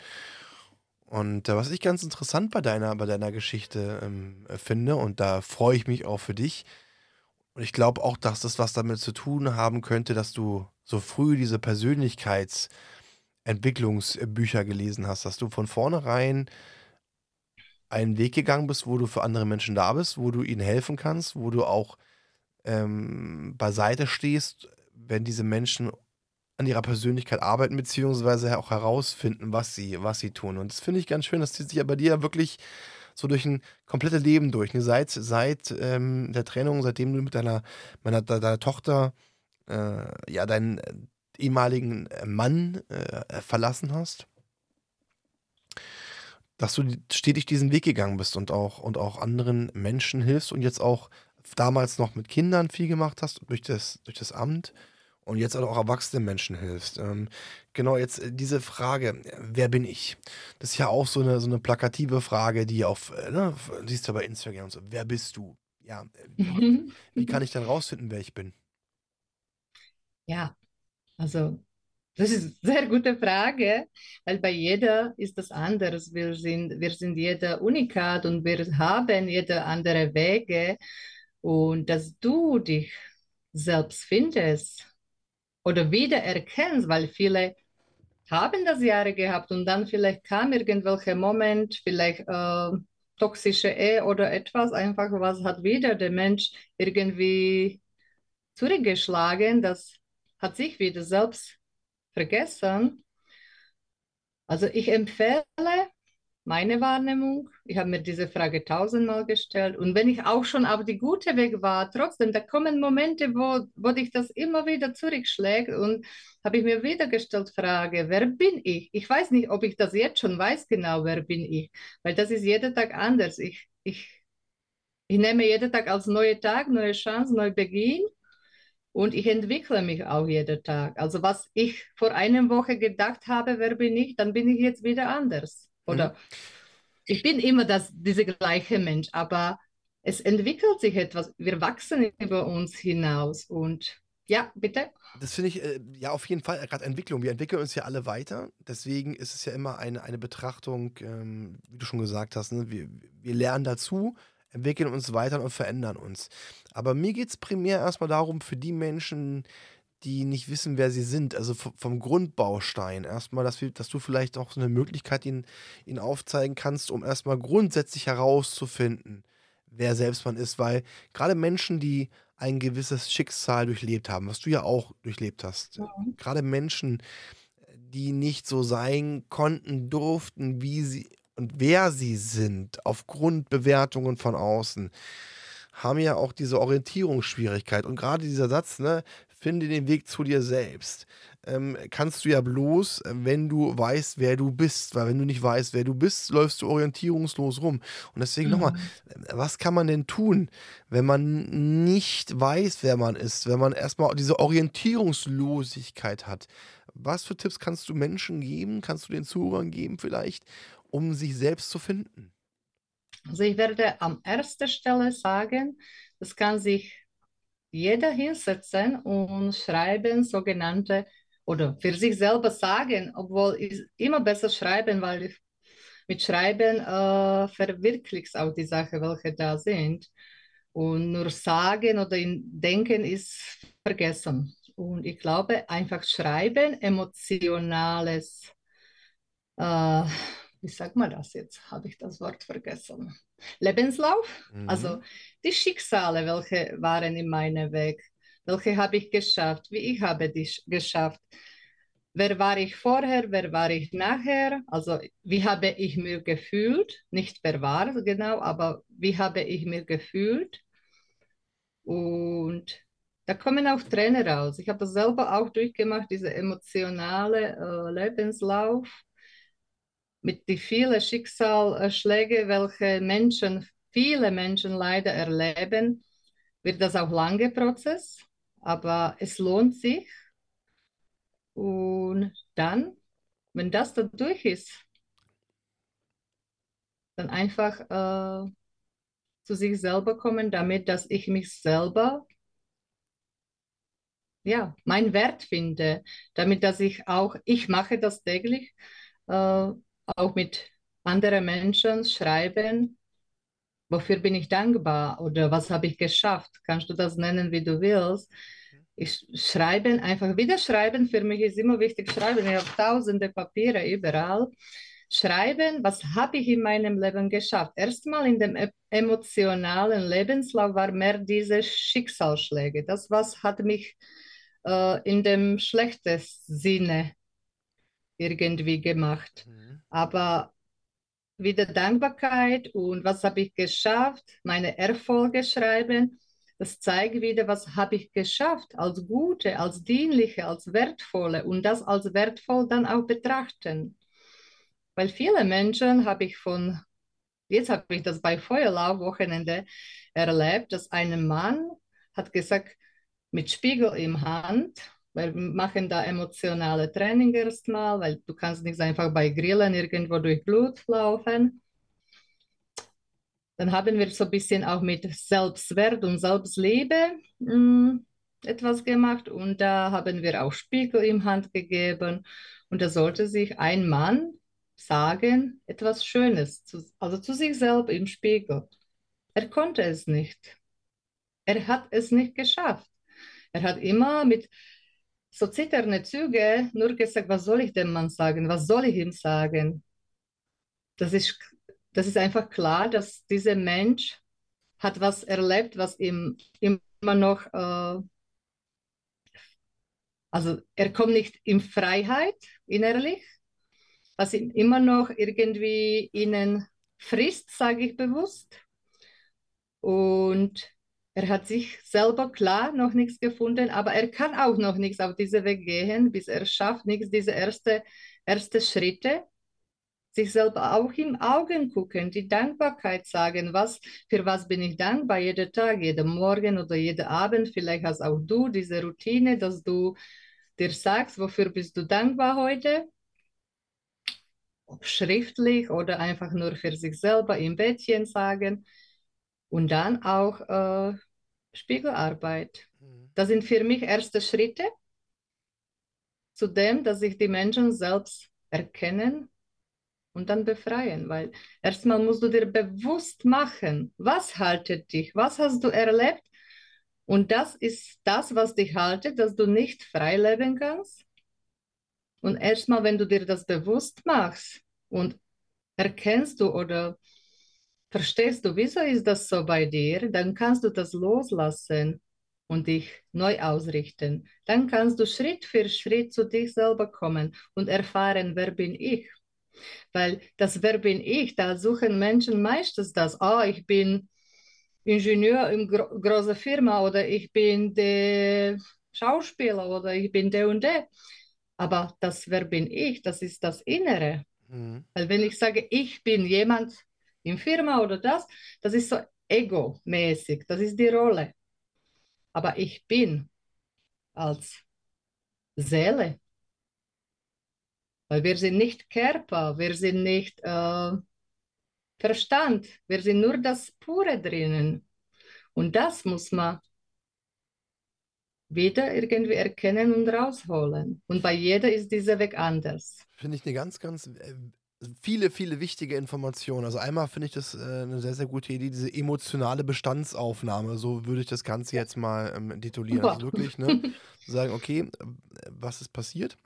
Und äh, was ich ganz interessant bei deiner, bei deiner Geschichte ähm, finde, und da freue ich mich auch für dich, und ich glaube auch, dass das was damit zu tun haben könnte, dass du so früh diese Persönlichkeitsentwicklungsbücher gelesen hast, dass du von vornherein einen Weg gegangen bist, wo du für andere Menschen da bist, wo du ihnen helfen kannst, wo du auch ähm, beiseite stehst, wenn diese Menschen an ihrer Persönlichkeit arbeiten, beziehungsweise auch herausfinden, was sie, was sie tun. Und das finde ich ganz schön, das zieht sich ja bei dir wirklich so durch ein komplettes Leben durch. Ne? Seit, seit ähm, der Trennung, seitdem du mit deiner, meiner, deiner Tochter äh, ja deinen äh, ehemaligen Mann äh, verlassen hast, dass du stetig diesen Weg gegangen bist und auch, und auch anderen Menschen hilfst und jetzt auch damals noch mit Kindern viel gemacht hast durch das, durch das Amt und jetzt auch erwachsenen Menschen hilfst. Ähm, genau, jetzt äh, diese Frage, wer bin ich? Das ist ja auch so eine, so eine plakative Frage, die auf, äh, ne, siehst du bei Instagram und so, wer bist du? Ja, äh, wie, wie kann ich dann rausfinden, wer ich bin? Ja, also das ist eine sehr gute Frage, weil bei jeder ist das anders. Wir sind, wir sind jeder unikat und wir haben jede andere Wege. Und dass du dich selbst findest, oder wiedererkennst, weil viele haben das Jahre gehabt und dann vielleicht kam irgendwelcher Moment, vielleicht äh, toxische Ehe oder etwas, einfach was hat wieder der Mensch irgendwie zurückgeschlagen, das hat sich wieder selbst vergessen. Also ich empfehle, meine Wahrnehmung. Ich habe mir diese Frage tausendmal gestellt. Und wenn ich auch schon auf die gute Weg war, trotzdem, da kommen Momente, wo, wo dich das immer wieder zurückschlägt. Und habe ich mir wieder gestellt, Frage, wer bin ich? Ich weiß nicht, ob ich das jetzt schon weiß, genau, wer bin ich. Weil das ist jeden Tag anders. Ich, ich, ich nehme jeden Tag als neuer Tag, neue Chance, neu Beginn. Und ich entwickle mich auch jeden Tag. Also was ich vor einer Woche gedacht habe, wer bin ich, dann bin ich jetzt wieder anders. Oder mhm. ich bin immer das, dieser gleiche Mensch, aber es entwickelt sich etwas. Wir wachsen über uns hinaus und ja, bitte. Das finde ich äh, ja auf jeden Fall gerade Entwicklung. Wir entwickeln uns ja alle weiter. Deswegen ist es ja immer eine, eine Betrachtung, ähm, wie du schon gesagt hast. Ne? Wir, wir lernen dazu, entwickeln uns weiter und verändern uns. Aber mir geht es primär erstmal darum, für die Menschen, die nicht wissen, wer sie sind. Also vom Grundbaustein erstmal, dass, wir, dass du vielleicht auch so eine Möglichkeit ihnen, ihnen aufzeigen kannst, um erstmal grundsätzlich herauszufinden, wer selbst man ist. Weil gerade Menschen, die ein gewisses Schicksal durchlebt haben, was du ja auch durchlebt hast, ja. gerade Menschen, die nicht so sein konnten, durften, wie sie und wer sie sind, aufgrund Bewertungen von außen, haben ja auch diese Orientierungsschwierigkeit. Und gerade dieser Satz, ne, finde den Weg zu dir selbst ähm, kannst du ja bloß, wenn du weißt, wer du bist. Weil wenn du nicht weißt, wer du bist, läufst du orientierungslos rum. Und deswegen mhm. nochmal, äh, was kann man denn tun, wenn man nicht weiß, wer man ist? Wenn man erstmal diese Orientierungslosigkeit hat. Was für Tipps kannst du Menschen geben? Kannst du den Zuhörern geben vielleicht, um sich selbst zu finden? Also ich werde an erster Stelle sagen, das kann sich jeder hinsetzen und schreiben sogenannte oder für sich selber sagen, obwohl ich immer besser schreiben, weil mit Schreiben äh, verwirklichst auch die Sachen, welche da sind. Und nur sagen oder denken ist vergessen. Und ich glaube, einfach schreiben, emotionales, äh, wie sagt man das jetzt? Habe ich das Wort vergessen? Lebenslauf, mhm. also die Schicksale, welche waren in meinem Weg welche habe ich geschafft? Wie ich habe die geschafft? Wer war ich vorher? Wer war ich nachher? Also wie habe ich mir gefühlt? Nicht wer war genau, aber wie habe ich mir gefühlt? Und da kommen auch Tränen raus. Ich habe das selber auch durchgemacht, diese emotionale äh, Lebenslauf mit die vielen Schicksalsschläge, welche Menschen, viele Menschen leider erleben, wird das auch lange Prozess aber es lohnt sich. Und dann, wenn das dann durch ist, dann einfach äh, zu sich selber kommen, damit, dass ich mich selber, ja, mein Wert finde, damit, dass ich auch, ich mache das täglich, äh, auch mit anderen Menschen schreiben, wofür bin ich dankbar oder was habe ich geschafft? Kannst du das nennen, wie du willst? Ich schreiben, einfach wieder schreiben, für mich ist immer wichtig schreiben. Ich habe tausende Papiere überall. Schreiben, was habe ich in meinem Leben geschafft? Erstmal in dem emotionalen Lebenslauf war mehr diese Schicksalsschläge. Das was hat mich äh, in dem schlechtesten Sinne irgendwie gemacht. Mhm. Aber wieder Dankbarkeit und was habe ich geschafft, meine Erfolge schreiben. Das zeigt wieder, was habe ich geschafft als gute, als dienliche, als wertvolle und das als wertvoll dann auch betrachten. Weil viele Menschen habe ich von, jetzt habe ich das bei Feuerlauf-Wochenende erlebt, dass ein Mann hat gesagt, mit Spiegel im Hand, wir machen da emotionale Training erstmal, weil du kannst nicht einfach bei Grillen irgendwo durch Blut laufen. Dann haben wir so ein bisschen auch mit Selbstwert und Selbstliebe mh, mm, etwas gemacht und da haben wir auch Spiegel im Hand gegeben und da sollte sich ein Mann sagen, etwas Schönes, zu, also zu sich selbst im Spiegel. Er konnte es nicht. Er hat es nicht geschafft. Er hat immer mit so zitternde Züge nur gesagt, was soll ich dem Mann sagen? Was soll ich ihm sagen? Das ist, das ist einfach klar, dass dieser Mensch hat was erlebt, was ihm immer noch, äh, also er kommt nicht in Freiheit innerlich, was ihm immer noch irgendwie innen frisst, sage ich bewusst. Und er hat sich selber klar noch nichts gefunden, aber er kann auch noch nichts auf diese Weg gehen, bis er schafft, nichts diese erste, erste Schritte, sich selber auch im Augen gucken, die Dankbarkeit sagen, was, für was bin ich dankbar, jeden Tag, jeden Morgen oder jeden Abend, vielleicht hast auch du diese Routine, dass du dir sagst, wofür bist du dankbar heute, ob schriftlich oder einfach nur für sich selber im Bettchen sagen. Und dann auch äh, Spiegelarbeit. Mhm. Das sind für mich erste Schritte zu dem, dass sich die Menschen selbst erkennen und dann befreien. Weil erstmal musst du dir bewusst machen, was haltet dich, was hast du erlebt. Und das ist das, was dich haltet, dass du nicht frei leben kannst. Und erstmal, wenn du dir das bewusst machst und erkennst du oder Verstehst du, wieso ist das so bei dir? Dann kannst du das loslassen und dich neu ausrichten. Dann kannst du Schritt für Schritt zu dich selber kommen und erfahren, wer bin ich? Weil das Wer bin ich, da suchen Menschen meistens das, ah, ich bin Ingenieur in gro großer Firma oder ich bin der Schauspieler oder ich bin der und der. Aber das Wer bin ich, das ist das Innere. Mhm. Weil wenn ich sage, ich bin jemand in Firma oder das, das ist so ego-mäßig, das ist die Rolle. Aber ich bin als Seele. Weil wir sind nicht Körper, wir sind nicht äh, Verstand, wir sind nur das Pure drinnen. Und das muss man wieder irgendwie erkennen und rausholen. Und bei jeder ist dieser Weg anders. Finde ich eine ganz, ganz äh, viele, viele wichtige Informationen. Also einmal finde ich das äh, eine sehr, sehr gute Idee, diese emotionale Bestandsaufnahme. So würde ich das Ganze jetzt mal ähm, titulieren. Also wirklich, ne? Sagen, okay, äh, was ist passiert?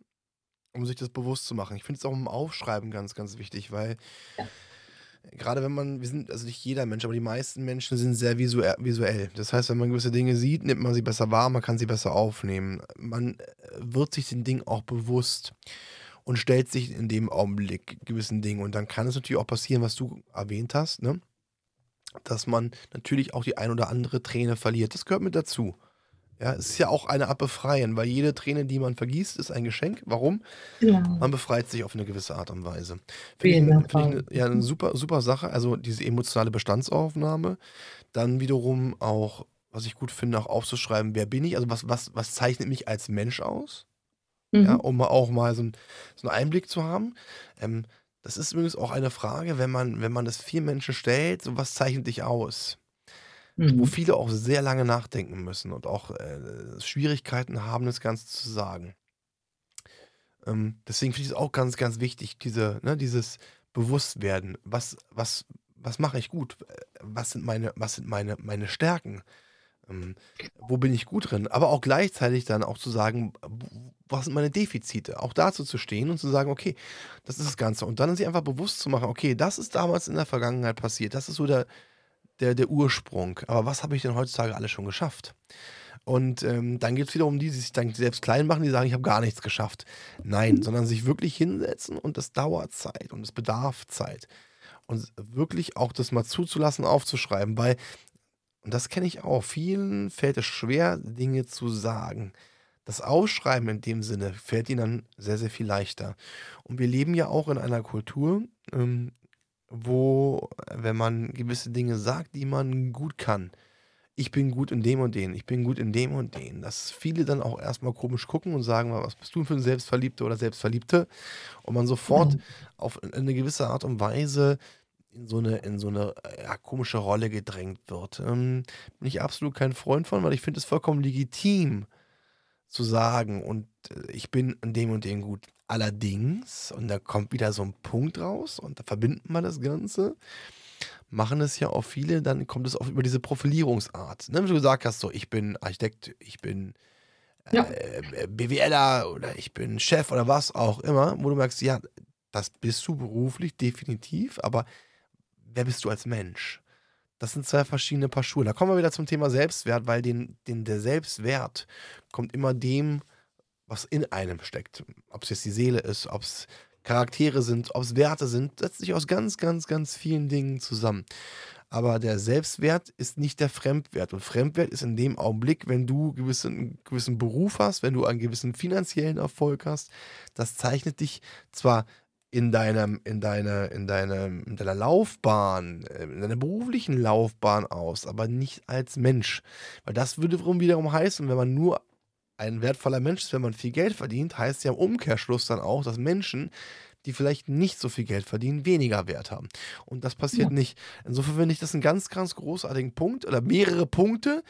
Um sich das bewusst zu machen. Ich finde es auch im Aufschreiben ganz, ganz wichtig, weil Ja. gerade wenn man, wir sind, also nicht jeder Mensch, aber die meisten Menschen sind sehr visuell. visuell. Das heißt, wenn man gewisse Dinge sieht, nimmt man sie besser wahr, man kann sie besser aufnehmen. Man äh, wird sich den Dingen auch bewusst und stellt sich in dem Augenblick gewissen Dingen. Und dann kann es natürlich auch passieren, was du erwähnt hast, ne? dass man natürlich auch die ein oder andere Träne verliert. Das gehört mit dazu. Ja, es ist ja auch eine Art Befreien, weil jede Träne, die man vergießt, ist ein Geschenk. Warum? Genau. Man befreit sich auf eine gewisse Art und Weise. Finde ich, finde ich ja, eine super, super Sache. Also diese emotionale Bestandsaufnahme. Dann wiederum auch, was ich gut finde, auch aufzuschreiben, wer bin ich? Also was, was, was zeichnet mich als Mensch aus? Ja, Mhm. um mal auch mal so, ein, so einen Einblick zu haben. Ähm, das ist übrigens auch eine Frage, wenn man, wenn man das vier Menschen stellt, so was zeichnet dich aus? Wo Mhm. viele auch sehr lange nachdenken müssen und auch äh, Schwierigkeiten haben, das Ganze zu sagen. Ähm, deswegen finde ich es auch ganz, ganz wichtig, diese, ne, dieses Bewusstwerden. Was, was, was mache ich gut? Äh, Was sind meine, was sind meine, meine Stärken? Ähm, wo bin ich gut drin? Aber auch gleichzeitig dann auch zu sagen, was sind meine Defizite? Auch dazu zu stehen und zu sagen, okay, das ist das Ganze. Und dann sich einfach bewusst zu machen, okay, das ist damals in der Vergangenheit passiert. Das ist so der, der, der Ursprung. Aber was habe ich denn heutzutage alles schon geschafft? Und ähm, dann gibt es wiederum die, die sich dann selbst klein machen, die sagen, ich habe gar nichts geschafft. Nein, sondern sich wirklich hinsetzen und das dauert Zeit und es bedarf Zeit. Und wirklich auch das mal zuzulassen, aufzuschreiben, weil, und das kenne ich auch, vielen fällt es schwer, Dinge zu sagen. Das Ausschreiben in dem Sinne fällt ihnen dann sehr, sehr viel leichter. Und wir leben ja auch in einer Kultur, ähm, wo, wenn man gewisse Dinge sagt, die man gut kann, ich bin gut in dem und den, ich bin gut in dem und den, dass viele dann auch erstmal komisch gucken und sagen, was bist du für ein Selbstverliebter oder Selbstverliebte? Und man sofort Mhm. auf eine gewisse Art und Weise in so eine, in so eine ja, komische Rolle gedrängt wird. Ähm, bin ich absolut kein Freund von, weil ich finde es vollkommen legitim zu sagen und äh, ich bin in dem und dem gut. Allerdings, und da kommt wieder so ein Punkt raus und da verbindet man das Ganze, machen es ja auch viele, dann kommt es auch über diese Profilierungsart. Ne? Wie du gesagt hast, so, ich bin Architekt, ich bin Ja. äh, BWLer oder ich bin Chef oder was auch immer, wo du merkst, ja, das bist du beruflich definitiv, aber wer bist du als Mensch? Das sind zwei verschiedene Paar Schuhe. Da kommen wir wieder zum Thema Selbstwert, weil den, den, der Selbstwert kommt immer dem, was in einem steckt. Ob es jetzt die Seele ist, ob es Charaktere sind, ob es Werte sind, setzt sich aus ganz, ganz, ganz vielen Dingen zusammen. Aber der Selbstwert ist nicht der Fremdwert. Und Fremdwert ist in dem Augenblick, wenn du gewissen, einen gewissen Beruf hast, wenn du einen gewissen finanziellen Erfolg hast, das zeichnet dich zwar in deinem, in deiner, in deinem, in deiner Laufbahn, äh, in deiner beruflichen Laufbahn aus, aber nicht als Mensch. Weil das würde wiederum wiederum heißen, wenn man nur ein wertvoller Mensch ist, wenn man viel Geld verdient, heißt ja im Umkehrschluss dann auch, dass Menschen, die vielleicht nicht so viel Geld verdienen, weniger Wert haben. Und das passiert Ja. nicht. Insofern finde ich das einen ganz, ganz großartigen Punkt oder mehrere Punkte,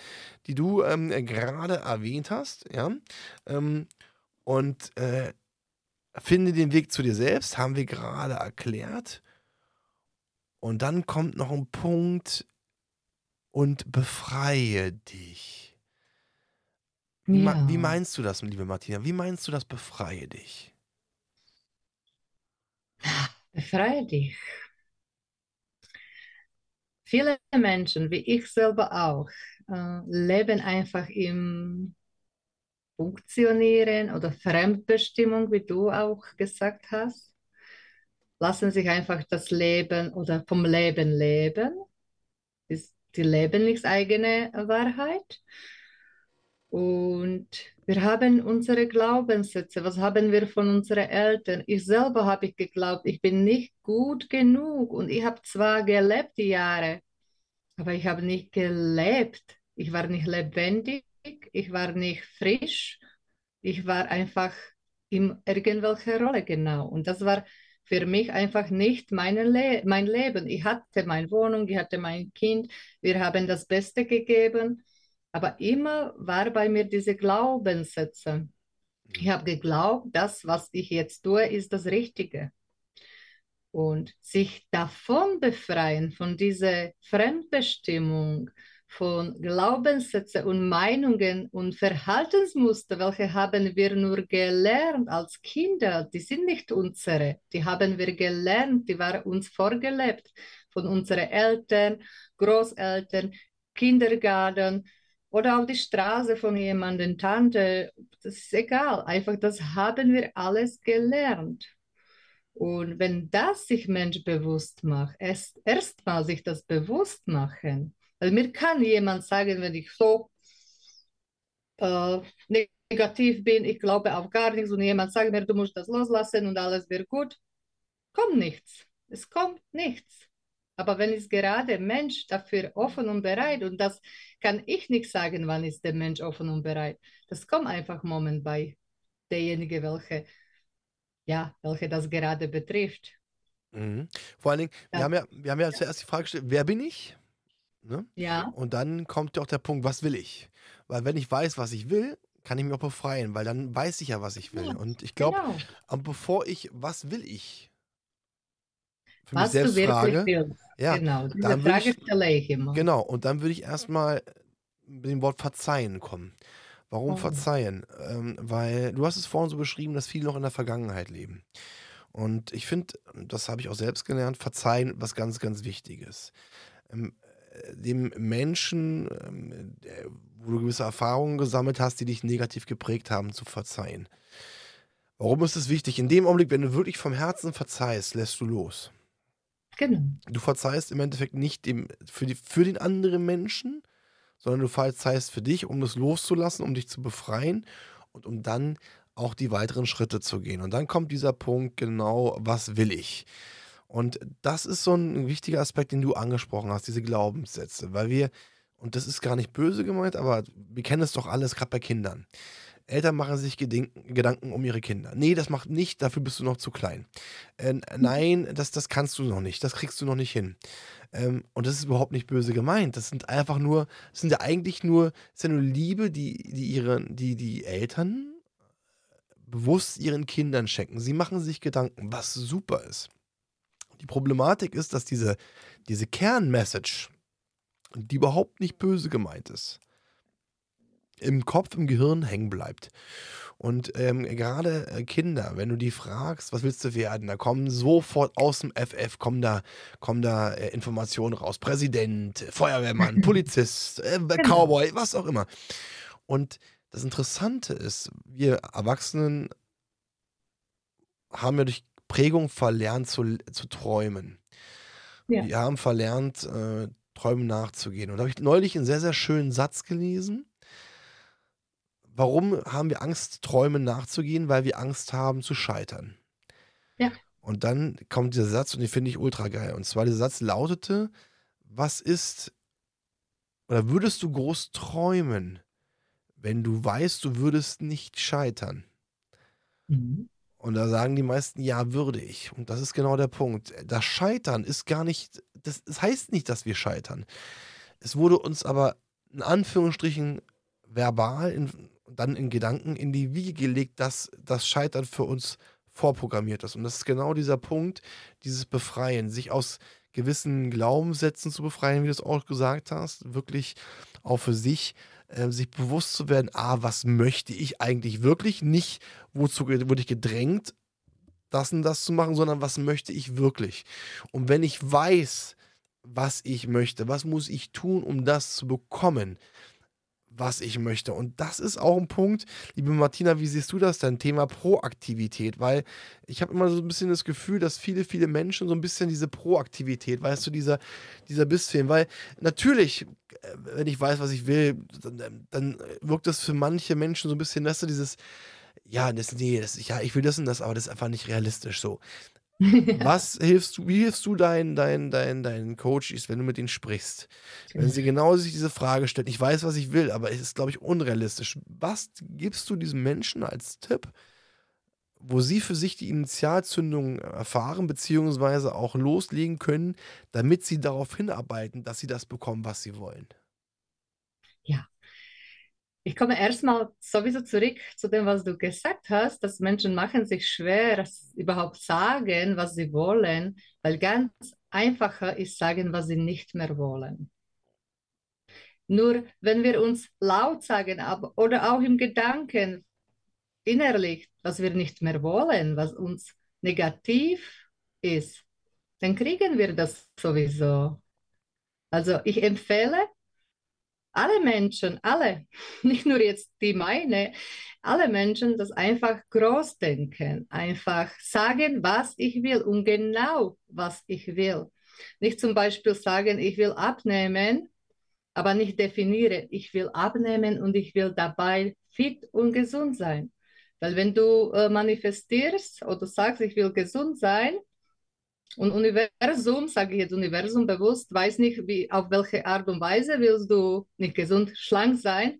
die du ähm, gerade erwähnt hast, ja. Ähm, und äh, finde den Weg zu dir selbst, haben wir gerade erklärt. Und dann kommt noch ein Punkt und befreie dich. Ja. wie meinst du das, liebe Martina? Wie meinst du das, befreie dich? Befreie dich. Viele Menschen, wie ich selber auch, äh, leben einfach im Funktionieren oder Fremdbestimmung, wie du auch gesagt hast. lassen sich einfach das Leben oder vom Leben leben. Die leben nicht eigene Wahrheit. Und wir haben unsere Glaubenssätze. Was haben wir von unseren Eltern? Ich selber habe ich geglaubt, ich bin nicht gut genug. Und ich habe zwar gelebt die Jahre, aber ich habe nicht gelebt. Ich war nicht lebendig, ich war nicht frisch. Ich war einfach in irgendwelcher Rolle genau. Und das war für mich einfach nicht meine Le mein Leben. Ich hatte meine Wohnung, ich hatte mein Kind, wir haben das Beste gegeben, aber immer war bei mir diese Glaubenssätze. Ich habe geglaubt, das, was ich jetzt tue, ist das Richtige. Und sich davon befreien, von dieser Fremdbestimmung, von Glaubenssätzen und Meinungen und Verhaltensmuster, welche haben wir nur gelernt als Kinder, die sind nicht unsere, die haben wir gelernt, die waren uns vorgelebt von unseren Eltern, Großeltern, Kindergarten oder auf die Straße von jemandem, Tante, das ist egal, einfach das haben wir alles gelernt. Und wenn das sich Mensch bewusst macht, erst erstmal sich das bewusst machen, weil mir kann jemand sagen, wenn ich so äh, negativ bin, ich glaube auf gar nichts und jemand sagt mir, du musst das loslassen und alles wird gut, kommt nichts. Es kommt nichts. Aber wenn ist gerade Mensch dafür offen und bereit und das kann ich nicht sagen, wann ist der Mensch offen und bereit. Das kommt einfach Moment bei derjenige, welche ja, welche das gerade betrifft. Mhm. Vor allen Dingen, ja. wir haben ja, wir haben ja zuerst die Frage gestellt, wer bin ich? Ne? Ja. Und dann kommt ja auch der Punkt, was will ich? Weil wenn ich weiß, was ich will, kann ich mich auch befreien, weil dann weiß ich ja, was ich will. Ja, und ich glaube, genau. bevor ich, was will ich? Für was mich selbst du frage, willst. Ja, genau, diese dann Frage ich, stelle ich immer. Genau, und dann würde ich erstmal mit dem Wort verzeihen kommen. Warum oh. verzeihen? Ähm, weil du hast es vorhin so beschrieben, dass viele noch in der Vergangenheit leben. Und ich finde, das habe ich auch selbst gelernt, verzeihen was ganz, ganz Wichtiges. Ähm, dem Menschen, ähm, wo du gewisse Erfahrungen gesammelt hast, die dich negativ geprägt haben, zu verzeihen. Warum ist es wichtig? In dem Augenblick, wenn du wirklich vom Herzen verzeihst, lässt du los. Genau. Du verzeihst im Endeffekt nicht dem, für, die, für den anderen Menschen, sondern du verzeihst für dich, um das loszulassen, um dich zu befreien und um dann auch die weiteren Schritte zu gehen. Und dann kommt dieser Punkt, genau, was will ich? Und das ist so ein wichtiger Aspekt, den du angesprochen hast, diese Glaubenssätze, weil wir, und das ist gar nicht böse gemeint, aber wir kennen es doch alles, gerade bei Kindern. Eltern machen sich Gedanken um ihre Kinder. Nee, das macht nicht, dafür bist du noch zu klein. Äh, nein, das, das kannst du noch nicht, das kriegst du noch nicht hin. Ähm, und das ist überhaupt nicht böse gemeint. Das sind einfach nur, das sind ja eigentlich nur, das ist ja nur Liebe, die, die, ihre, die, die Eltern bewusst ihren Kindern schenken. Sie machen sich Gedanken, was super ist. Die Problematik ist, dass diese, diese Kernmessage, die überhaupt nicht böse gemeint ist, im Kopf, im Gehirn hängen bleibt. Und ähm, gerade äh, Kinder, wenn du die fragst, was willst du werden, da kommen sofort aus dem FF, kommen da, kommen da äh, Informationen raus. Präsident, Feuerwehrmann, Polizist, äh, genau. Cowboy, was auch immer. Und das Interessante ist, wir Erwachsenen haben ja durch Prägung verlernt zu, zu träumen. Ja. Wir haben verlernt, äh, Träumen nachzugehen. Und da habe ich neulich einen sehr, sehr schönen Satz gelesen. Warum haben wir Angst, Träumen nachzugehen? Weil wir Angst haben zu scheitern. Ja. Und dann kommt dieser Satz und den finde ich ultra geil. Und zwar dieser Satz lautete: Was ist oder würdest du groß träumen, wenn du weißt, du würdest nicht scheitern? Mhm. Und da sagen die meisten, ja, würde ich. Und das ist genau der Punkt. Das Scheitern ist gar nicht, das, das heißt nicht, dass wir scheitern. Es wurde uns aber in Anführungsstrichen verbal, in, dann in Gedanken in die Wiege gelegt, dass das Scheitern für uns vorprogrammiert ist. Und das ist genau dieser Punkt, dieses Befreien, sich aus gewissen Glaubenssätzen zu befreien, wie du es auch gesagt hast, wirklich auch für sich äh, sich bewusst zu werden, ah, was möchte ich eigentlich wirklich? Nicht, wozu wurde ich gedrängt, das und das zu machen, sondern was möchte ich wirklich? Und wenn ich weiß, was ich möchte, was muss ich tun, um das zu bekommen, was ich möchte. Und das ist auch ein Punkt, liebe Martina, wie siehst du das denn? Thema Proaktivität, weil ich habe immer so ein bisschen das Gefühl, dass viele, viele Menschen so ein bisschen diese Proaktivität, weißt du, dieser, dieser Bissfilm, weil natürlich, äh, wenn ich weiß, was ich will, dann, dann wirkt das für manche Menschen so ein bisschen, dass du dieses, ja, das, nee, das, ja, ich will das und das, aber das ist einfach nicht realistisch so. Was hilfst du, wie hilfst du deinen, deinen, deinen, deinen Coaches, wenn du mit ihnen sprichst? Wenn sie genau sich diese Frage stellen, ich weiß, was ich will, aber es ist, glaube ich, unrealistisch. Was gibst du diesem Menschen als Tipp, wo sie für sich die Initialzündung erfahren, beziehungsweise auch loslegen können, damit sie darauf hinarbeiten, dass sie das bekommen, was sie wollen? Ich komme erstmal sowieso zurück zu dem, was du gesagt hast, dass Menschen machen sich schwer, überhaupt sagen, was sie wollen, weil ganz einfacher ist sagen, was sie nicht mehr wollen. Nur wenn wir uns laut sagen oder auch im Gedanken innerlich, was wir nicht mehr wollen, was uns negativ ist, dann kriegen wir das sowieso. Also ich empfehle, alle Menschen, alle, nicht nur jetzt die meine, alle Menschen das einfach groß denken, einfach sagen, was ich will und genau, was ich will. Nicht zum Beispiel sagen, ich will abnehmen, aber nicht definieren, ich will abnehmen und ich will dabei fit und gesund sein. Weil wenn du äh, manifestierst oder sagst, ich will gesund sein, und Universum, sage ich jetzt Universum bewusst, weiß nicht, wie, auf welche Art und Weise willst du nicht gesund, schlank sein,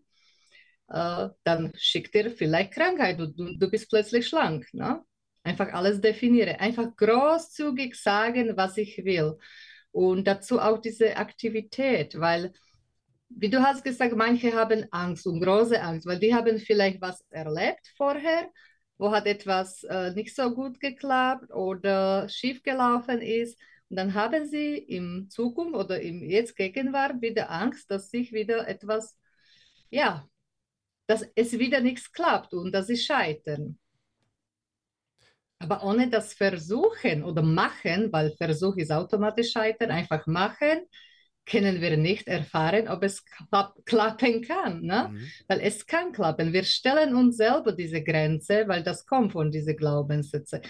äh, dann schickt dir vielleicht Krankheit, du, du bist plötzlich schlank. Ne? Einfach alles definiere, einfach großzügig sagen, was ich will. Und dazu auch diese Aktivität, weil, wie du hast gesagt, manche haben Angst und große Angst, weil die haben vielleicht was erlebt vorher wo hat etwas äh, nicht so gut geklappt oder schief gelaufen ist. Und dann haben sie im Zukunft oder im jetzt Gegenwart wieder Angst, dass sich wieder etwas, ja, dass es wieder nichts klappt und dass sie scheitern. Aber ohne das Versuchen oder Machen, weil Versuch ist automatisch scheitern, einfach machen, können wir nicht erfahren, ob es klapp klappen kann. Ne? Mhm. Weil es kann klappen. Wir stellen uns selber diese Grenze, weil das kommt von diesen Glaubenssätzen.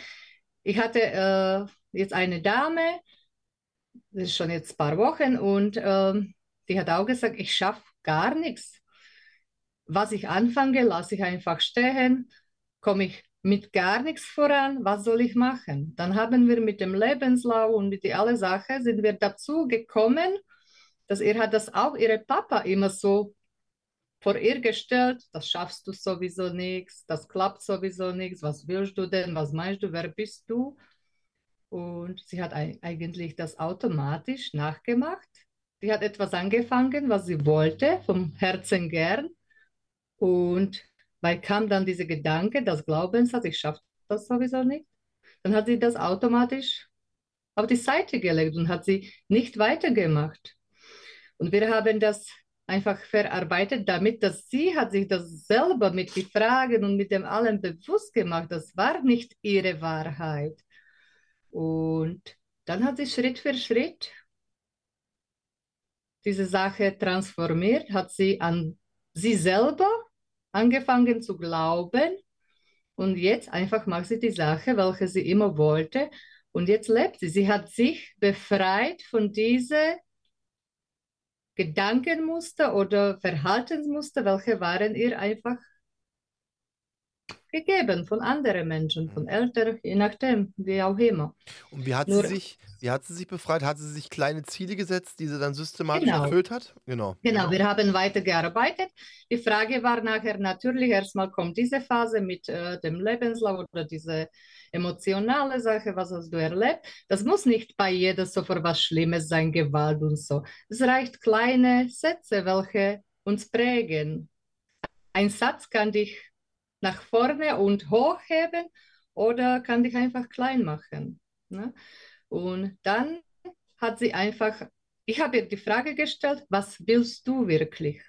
Ich hatte äh, jetzt eine Dame, das ist schon jetzt ein paar Wochen, und äh, die hat auch gesagt, ich schaffe gar nichts. Was ich anfange, lasse ich einfach stehen, komme ich mit gar nichts voran, was soll ich machen? Dann haben wir mit dem Lebenslauf und mit alle Sachen, sind wir dazu gekommen, dass er hat das auch ihre Papa immer so vor ihr gestellt, das schaffst du sowieso nichts, das klappt sowieso nichts, was willst du denn, was meinst du, wer bist du? Und sie hat eigentlich das automatisch nachgemacht. Sie hat etwas angefangen, was sie wollte, vom Herzen gern. Und weil kam dann dieser Gedanke, das Glaubenssatz, ich schaffe das sowieso nicht, dann hat sie das automatisch auf die Seite gelegt und hat sie nicht weitergemacht. Und wir haben das einfach verarbeitet, damit dass sie hat sich das selber mit den Fragen und mit dem allem bewusst gemacht. Das war nicht ihre Wahrheit. Und dann hat sie Schritt für Schritt diese Sache transformiert, hat sie an sie selber angefangen zu glauben und jetzt einfach macht sie die Sache, welche sie immer wollte und jetzt lebt sie. Sie hat sich befreit von dieser Gedankenmuster oder Verhaltensmuster, welche waren ihr einfach gegeben von anderen Menschen, von Eltern, je nachdem, wie auch immer. Und wie hat, Nur, sie sich, wie hat sie sich befreit? Hat sie sich kleine Ziele gesetzt, die sie dann systematisch genau. erfüllt hat? Genau. Genau, wir haben weitergearbeitet. Die Frage war nachher natürlich, erstmal kommt diese Phase mit äh, dem Lebenslauf oder diese emotionale Sache, was hast du erlebt. Das muss nicht bei jeder sofort was Schlimmes sein, Gewalt und so. Es reicht kleine Sätze, welche uns prägen. Ein Satz kann dich nach vorne und hochheben oder kann dich einfach klein machen. Ne? Und dann hat sie einfach, ich habe ihr die Frage gestellt, was willst du wirklich?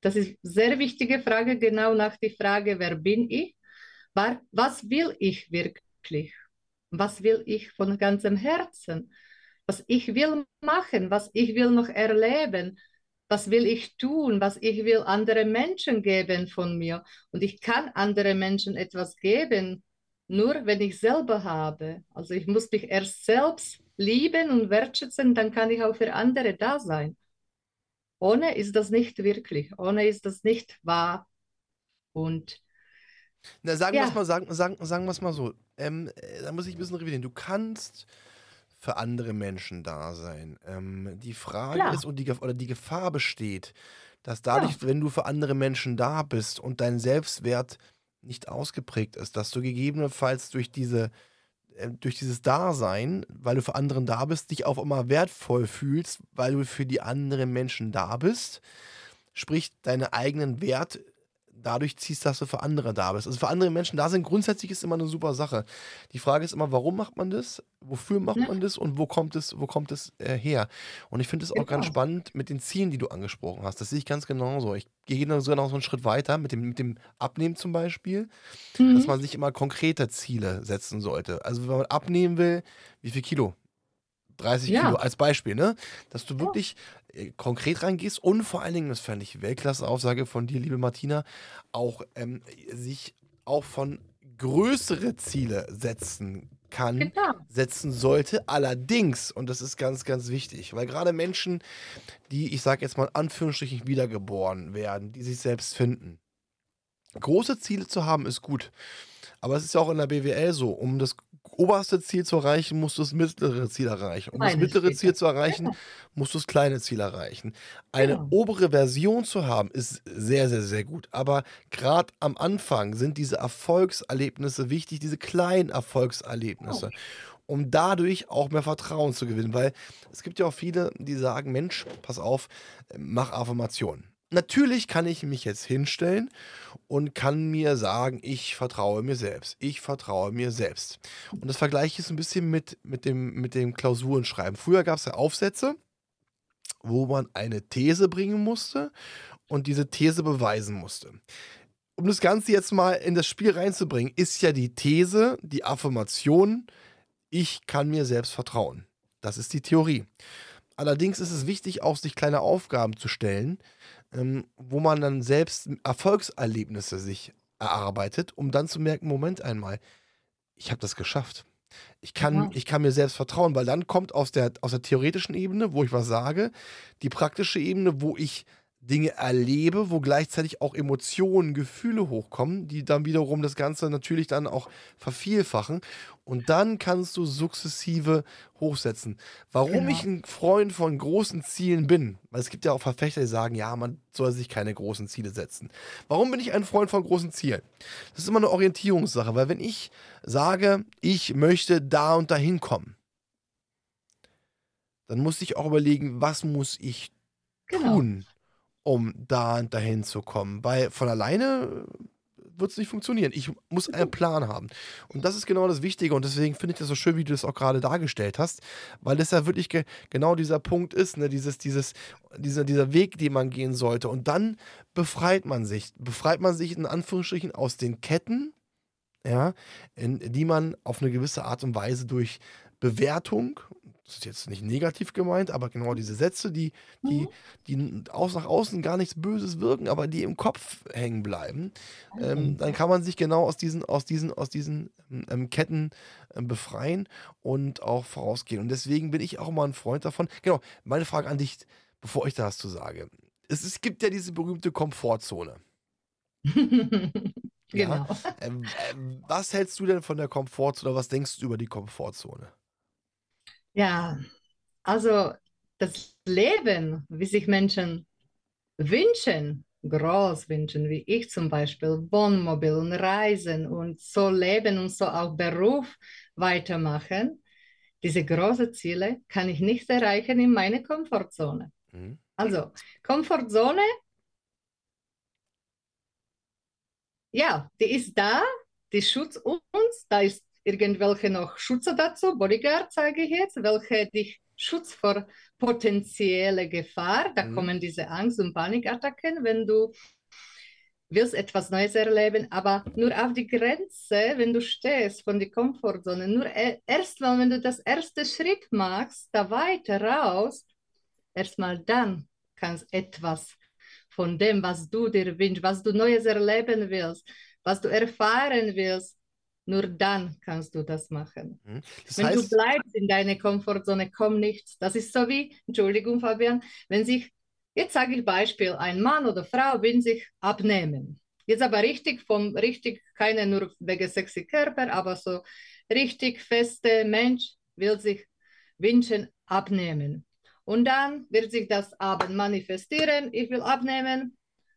Das ist eine sehr wichtige Frage, genau nach der Frage, wer bin ich? Was will ich wirklich? Was will ich von ganzem Herzen? Was ich will machen, was ich will noch erleben, was will ich tun, was ich will andere Menschen geben von mir. Und ich kann andere Menschen etwas geben, nur wenn ich selber habe. Also ich muss mich erst selbst lieben und wertschätzen, dann kann ich auch für andere da sein. Ohne ist das nicht wirklich, ohne ist das nicht wahr. Und Na, sagen Ja. wir es mal, sagen, sagen, sagen wir es mal so. Ähm, äh, da muss ich ein bisschen revidieren. Du kannst für andere Menschen da sein. Ähm, die Frage Klar. ist, und die, oder die Gefahr besteht, dass dadurch, wenn du für andere Menschen da bist und dein Selbstwert nicht ausgeprägt ist, dass du gegebenenfalls durch diese äh, durch dieses Dasein, weil du für anderen da bist, dich auf einmal wertvoll fühlst, weil du für die anderen Menschen da bist. Sprich, deine eigenen Wert dadurch ziehst, dass du für andere da bist. Also für andere Menschen da sind, grundsätzlich ist immer eine super Sache. Die Frage ist immer, warum macht man das? Wofür macht man das? Und wo kommt es, wo kommt es äh, her? Und ich finde es auch ganz Genau. spannend mit den Zielen, die du angesprochen hast. Das sehe ich ganz genauso. Ich gehe sogar noch so einen Schritt weiter mit dem, mit dem Abnehmen zum Beispiel dass Mhm. man sich immer konkrete Ziele setzen sollte. Also wenn man abnehmen will, wie viel Kilo? 30 Ja. Kilo als Beispiel, ne? Dass du wirklich äh, konkret reingehst und vor allen Dingen, das fände ich Weltklasse-Aussage von dir, liebe Martina, auch ähm, sich auch von größere Ziele setzen kann, Genau. setzen sollte. Allerdings, und das ist ganz, ganz wichtig, weil gerade Menschen, die, ich sage jetzt mal in Anführungsstrichen, wiedergeboren werden, die sich selbst finden, große Ziele zu haben, ist gut. Aber es ist ja auch in der BWL so, um das oberste Ziel zu erreichen, musst du das mittlere Ziel erreichen. Um das Kleine mittlere. Ziel zu erreichen, musst du das kleine Ziel erreichen. Eine Genau. obere Version zu haben, ist sehr, sehr, sehr gut. Aber gerade am Anfang sind diese Erfolgserlebnisse wichtig, diese kleinen Erfolgserlebnisse, um dadurch auch mehr Vertrauen zu gewinnen. Weil es gibt ja auch viele, die sagen, Mensch, pass auf, mach Affirmationen. Natürlich kann ich mich jetzt hinstellen und kann mir sagen, ich vertraue mir selbst. Ich vertraue mir selbst. Und das vergleiche ich so ein bisschen mit, mit, dem, mit dem Klausurenschreiben. Früher gab es ja Aufsätze, wo man eine These bringen musste und diese These beweisen musste. Um das Ganze jetzt mal in das Spiel reinzubringen, ist ja die These, die Affirmation, ich kann mir selbst vertrauen. Das ist die Theorie. Allerdings ist es wichtig, auch sich kleine Aufgaben zu stellen, ähm, wo man dann selbst Erfolgserlebnisse sich erarbeitet, um dann zu merken, Moment einmal, ich habe das geschafft. Ich kann, Ja. ich kann mir selbst vertrauen, weil dann kommt aus der, aus der theoretischen Ebene, wo ich was sage, die praktische Ebene, wo ich Dinge erlebe, wo gleichzeitig auch Emotionen, Gefühle hochkommen, die dann wiederum das Ganze natürlich dann auch vervielfachen. Und dann kannst du sukzessive hochsetzen. Warum Genau. ich ein Freund von großen Zielen bin, weil es gibt ja auch Verfechter, die sagen, ja, man soll sich keine großen Ziele setzen. Warum bin ich ein Freund von großen Zielen? Das ist immer eine Orientierungssache, weil wenn ich sage, ich möchte da und dahin kommen, dann muss ich auch überlegen, was muss ich Genau. tun, um da und dahin zu kommen. Weil von alleine wird es nicht funktionieren. Ich muss einen Plan haben. Und das ist genau das Wichtige. Und deswegen finde ich das so schön, wie du das auch gerade dargestellt hast, weil das ja wirklich ge genau dieser Punkt ist, ne? dieses, dieses, dieser, dieser Weg, den man gehen sollte. Und dann befreit man sich. Befreit man sich in Anführungsstrichen aus den Ketten, ja, in die man auf eine gewisse Art und Weise durch Bewertung, das ist jetzt nicht negativ gemeint, aber genau diese Sätze, die, die, die aus, nach außen gar nichts Böses wirken, aber die im Kopf hängen bleiben, ähm, dann kann man sich genau aus diesen, aus diesen, aus diesen ähm, Ketten ähm, befreien und auch vorausgehen. Und deswegen bin ich auch mal ein Freund davon. Genau, meine Frage an dich, bevor ich da was zu sage. Es, es gibt ja diese berühmte Komfortzone. genau. Ähm, ähm, was hältst du denn von der Komfortzone oder was denkst du über die Komfortzone? Ja, also das Leben, wie sich Menschen wünschen, groß wünschen, wie ich zum Beispiel, Wohnmobil und Reisen und so leben und so auch Beruf weitermachen, diese großen Ziele kann ich nicht erreichen in meiner Komfortzone. Mhm. Also, Komfortzone, ja, die ist da, die schützt uns, da ist irgendwelche noch Schützer dazu, Bodyguard sage ich jetzt, welche dich schützt vor potenzielle Gefahr. Da Mhm. kommen diese Angst- und Panikattacken, wenn du willst etwas Neues erleben, aber nur auf die Grenze, wenn du stehst von der Komfortzone, nur e- erstmal, wenn du das erste Schritt machst, da weiter raus, erstmal dann kannst etwas von dem, was du dir wünschst, was du Neues erleben willst, was du erfahren willst, nur dann kannst du das machen. Mhm. Das wenn heißt, du bleibst in deiner Komfortzone, kommt nichts. Das ist so wie, Entschuldigung, Fabian, wenn sich, jetzt sage ich Beispiel, ein Mann oder Frau will sich abnehmen. Jetzt aber richtig vom, richtig, keine nur wegen sexy Körper, aber so richtig feste Mensch will sich wünschen abnehmen. Und dann wird sich das Abend manifestieren, ich will abnehmen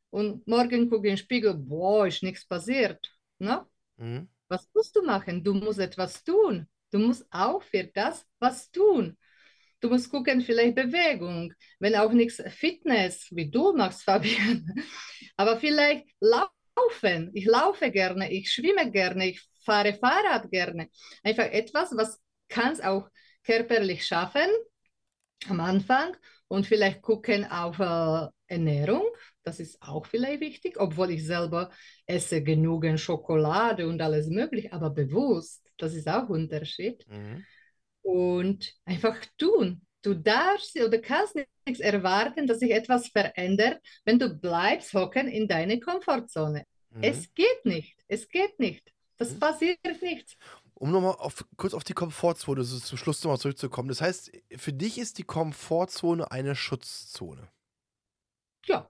und morgen gucke ich in den Spiegel, boah, ist nichts passiert. Ne? Mhm. Was musst du machen? Du musst etwas tun. Du musst auch für das was tun. Du musst gucken, vielleicht Bewegung, wenn auch nichts Fitness, wie du machst, Fabian. Aber vielleicht laufen. Ich laufe gerne, ich schwimme gerne, ich fahre Fahrrad gerne. Einfach etwas, was kannst auch körperlich schaffen am Anfang und vielleicht gucken auf äh, Ernährung, das ist auch vielleicht wichtig, obwohl ich selber esse genügend Schokolade und alles mögliche, aber bewusst, das ist auch Unterschied. Mhm. Und einfach tun. Du darfst oder kannst nichts erwarten, dass sich etwas verändert, wenn du bleibst hocken in deiner Komfortzone. Mhm. Es geht nicht. Es geht nicht. Das Mhm. passiert nicht. Um nochmal auf, kurz auf die Komfortzone so zum Schluss nochmal zurückzukommen. Das heißt, für dich ist die Komfortzone eine Schutzzone. Ja.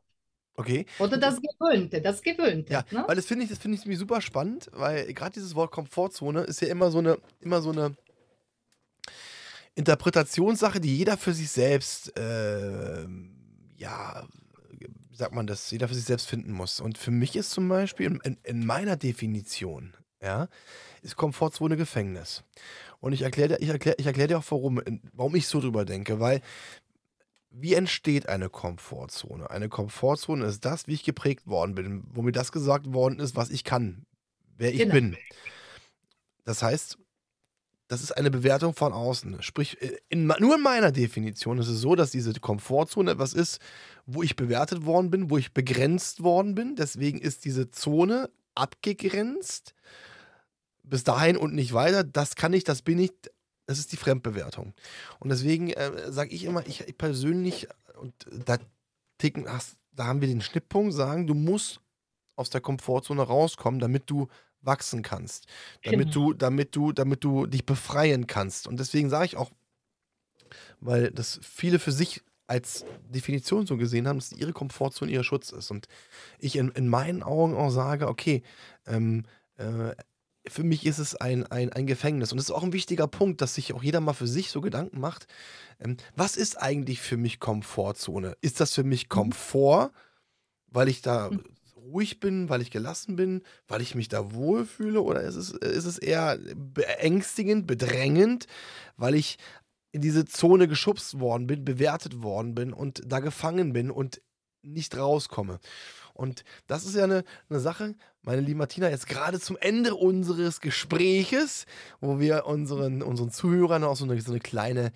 Okay? Oder das Gewöhnte, das Gewöhnte. Ja, ne? weil das finde ich, das finde ich super spannend, weil gerade dieses Wort Komfortzone ist ja immer so eine, immer so eine Interpretationssache, die jeder für sich selbst, äh, ja, wie sagt man das, jeder für sich selbst finden muss. Und für mich ist zum Beispiel in, in, in meiner Definition, ja, ist Komfortzone Gefängnis. Und ich erkläre ich erklär, ich erklär dir auch, warum, warum ich so drüber denke, weil wie entsteht eine Komfortzone? Eine Komfortzone ist das, wie ich geprägt worden bin, wo mir das gesagt worden ist, was ich kann, wer ich Genau. bin. Das heißt, das ist eine Bewertung von außen. Sprich, äh, in, nur in meiner Definition ist es so, dass diese Komfortzone etwas ist, wo ich bewertet worden bin, wo ich begrenzt worden bin. Deswegen ist diese Zone abgegrenzt. Bis dahin und nicht weiter. Das kann ich, das bin ich. Das ist die Fremdbewertung. Und deswegen äh, sage ich immer, ich persönlich, und da, ticken, hast, da haben wir den Schnittpunkt, sagen, du musst aus der Komfortzone rauskommen, damit du wachsen kannst, damit Genau. du, damit du, damit du dich befreien kannst. Und deswegen sage ich auch, weil das viele für sich als Definition so gesehen haben, dass ihre Komfortzone ihr Schutz ist. Und ich in, in meinen Augen auch sage, okay, ähm, äh, für mich ist es ein, ein, ein Gefängnis. Und das ist auch ein wichtiger Punkt, dass sich auch jeder mal für sich so Gedanken macht. Ähm, was ist eigentlich für mich Komfortzone? Ist das für mich Komfort, weil ich da Mhm. ruhig bin, weil ich gelassen bin, weil ich mich da wohlfühle? Oder ist es, ist es eher beängstigend, bedrängend, weil ich in diese Zone geschubst worden bin, bewertet worden bin und da gefangen bin und nicht rauskomme? Und das ist ja eine, eine Sache, meine liebe Martina, jetzt gerade zum Ende unseres Gespräches, wo wir unseren, unseren Zuhörern auch so eine, so eine kleine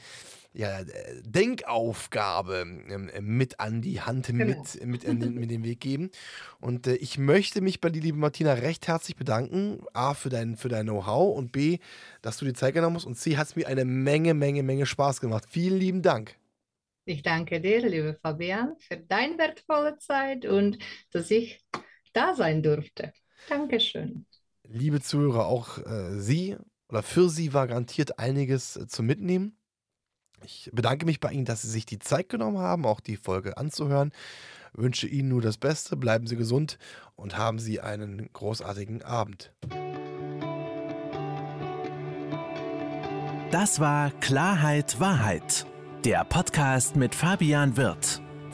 ja, äh, Denkaufgabe ähm, äh, mit an die Hand, Genau. mit, mit, in den, mit den Weg geben. Und äh, ich möchte mich bei dir, liebe Martina, recht herzlich bedanken. A, für dein, für dein Know-how und B, dass du die Zeit genommen hast. Und C, hat es mir eine Menge, Menge, Menge Spaß gemacht. Vielen lieben Dank. Ich danke dir, liebe Fabian, für deine wertvolle Zeit und dass ich da sein durfte. Dankeschön. liebe Zuhörer, auch äh, Sie oder für Sie war garantiert einiges äh, zum Mitnehmen. Ich bedanke mich bei Ihnen, dass Sie sich die Zeit genommen haben, auch die Folge anzuhören. Wünsche Ihnen nur das Beste, bleiben Sie gesund und haben Sie einen großartigen Abend. Das war Klarheit Wahrheit, der Podcast mit Fabian Wirth.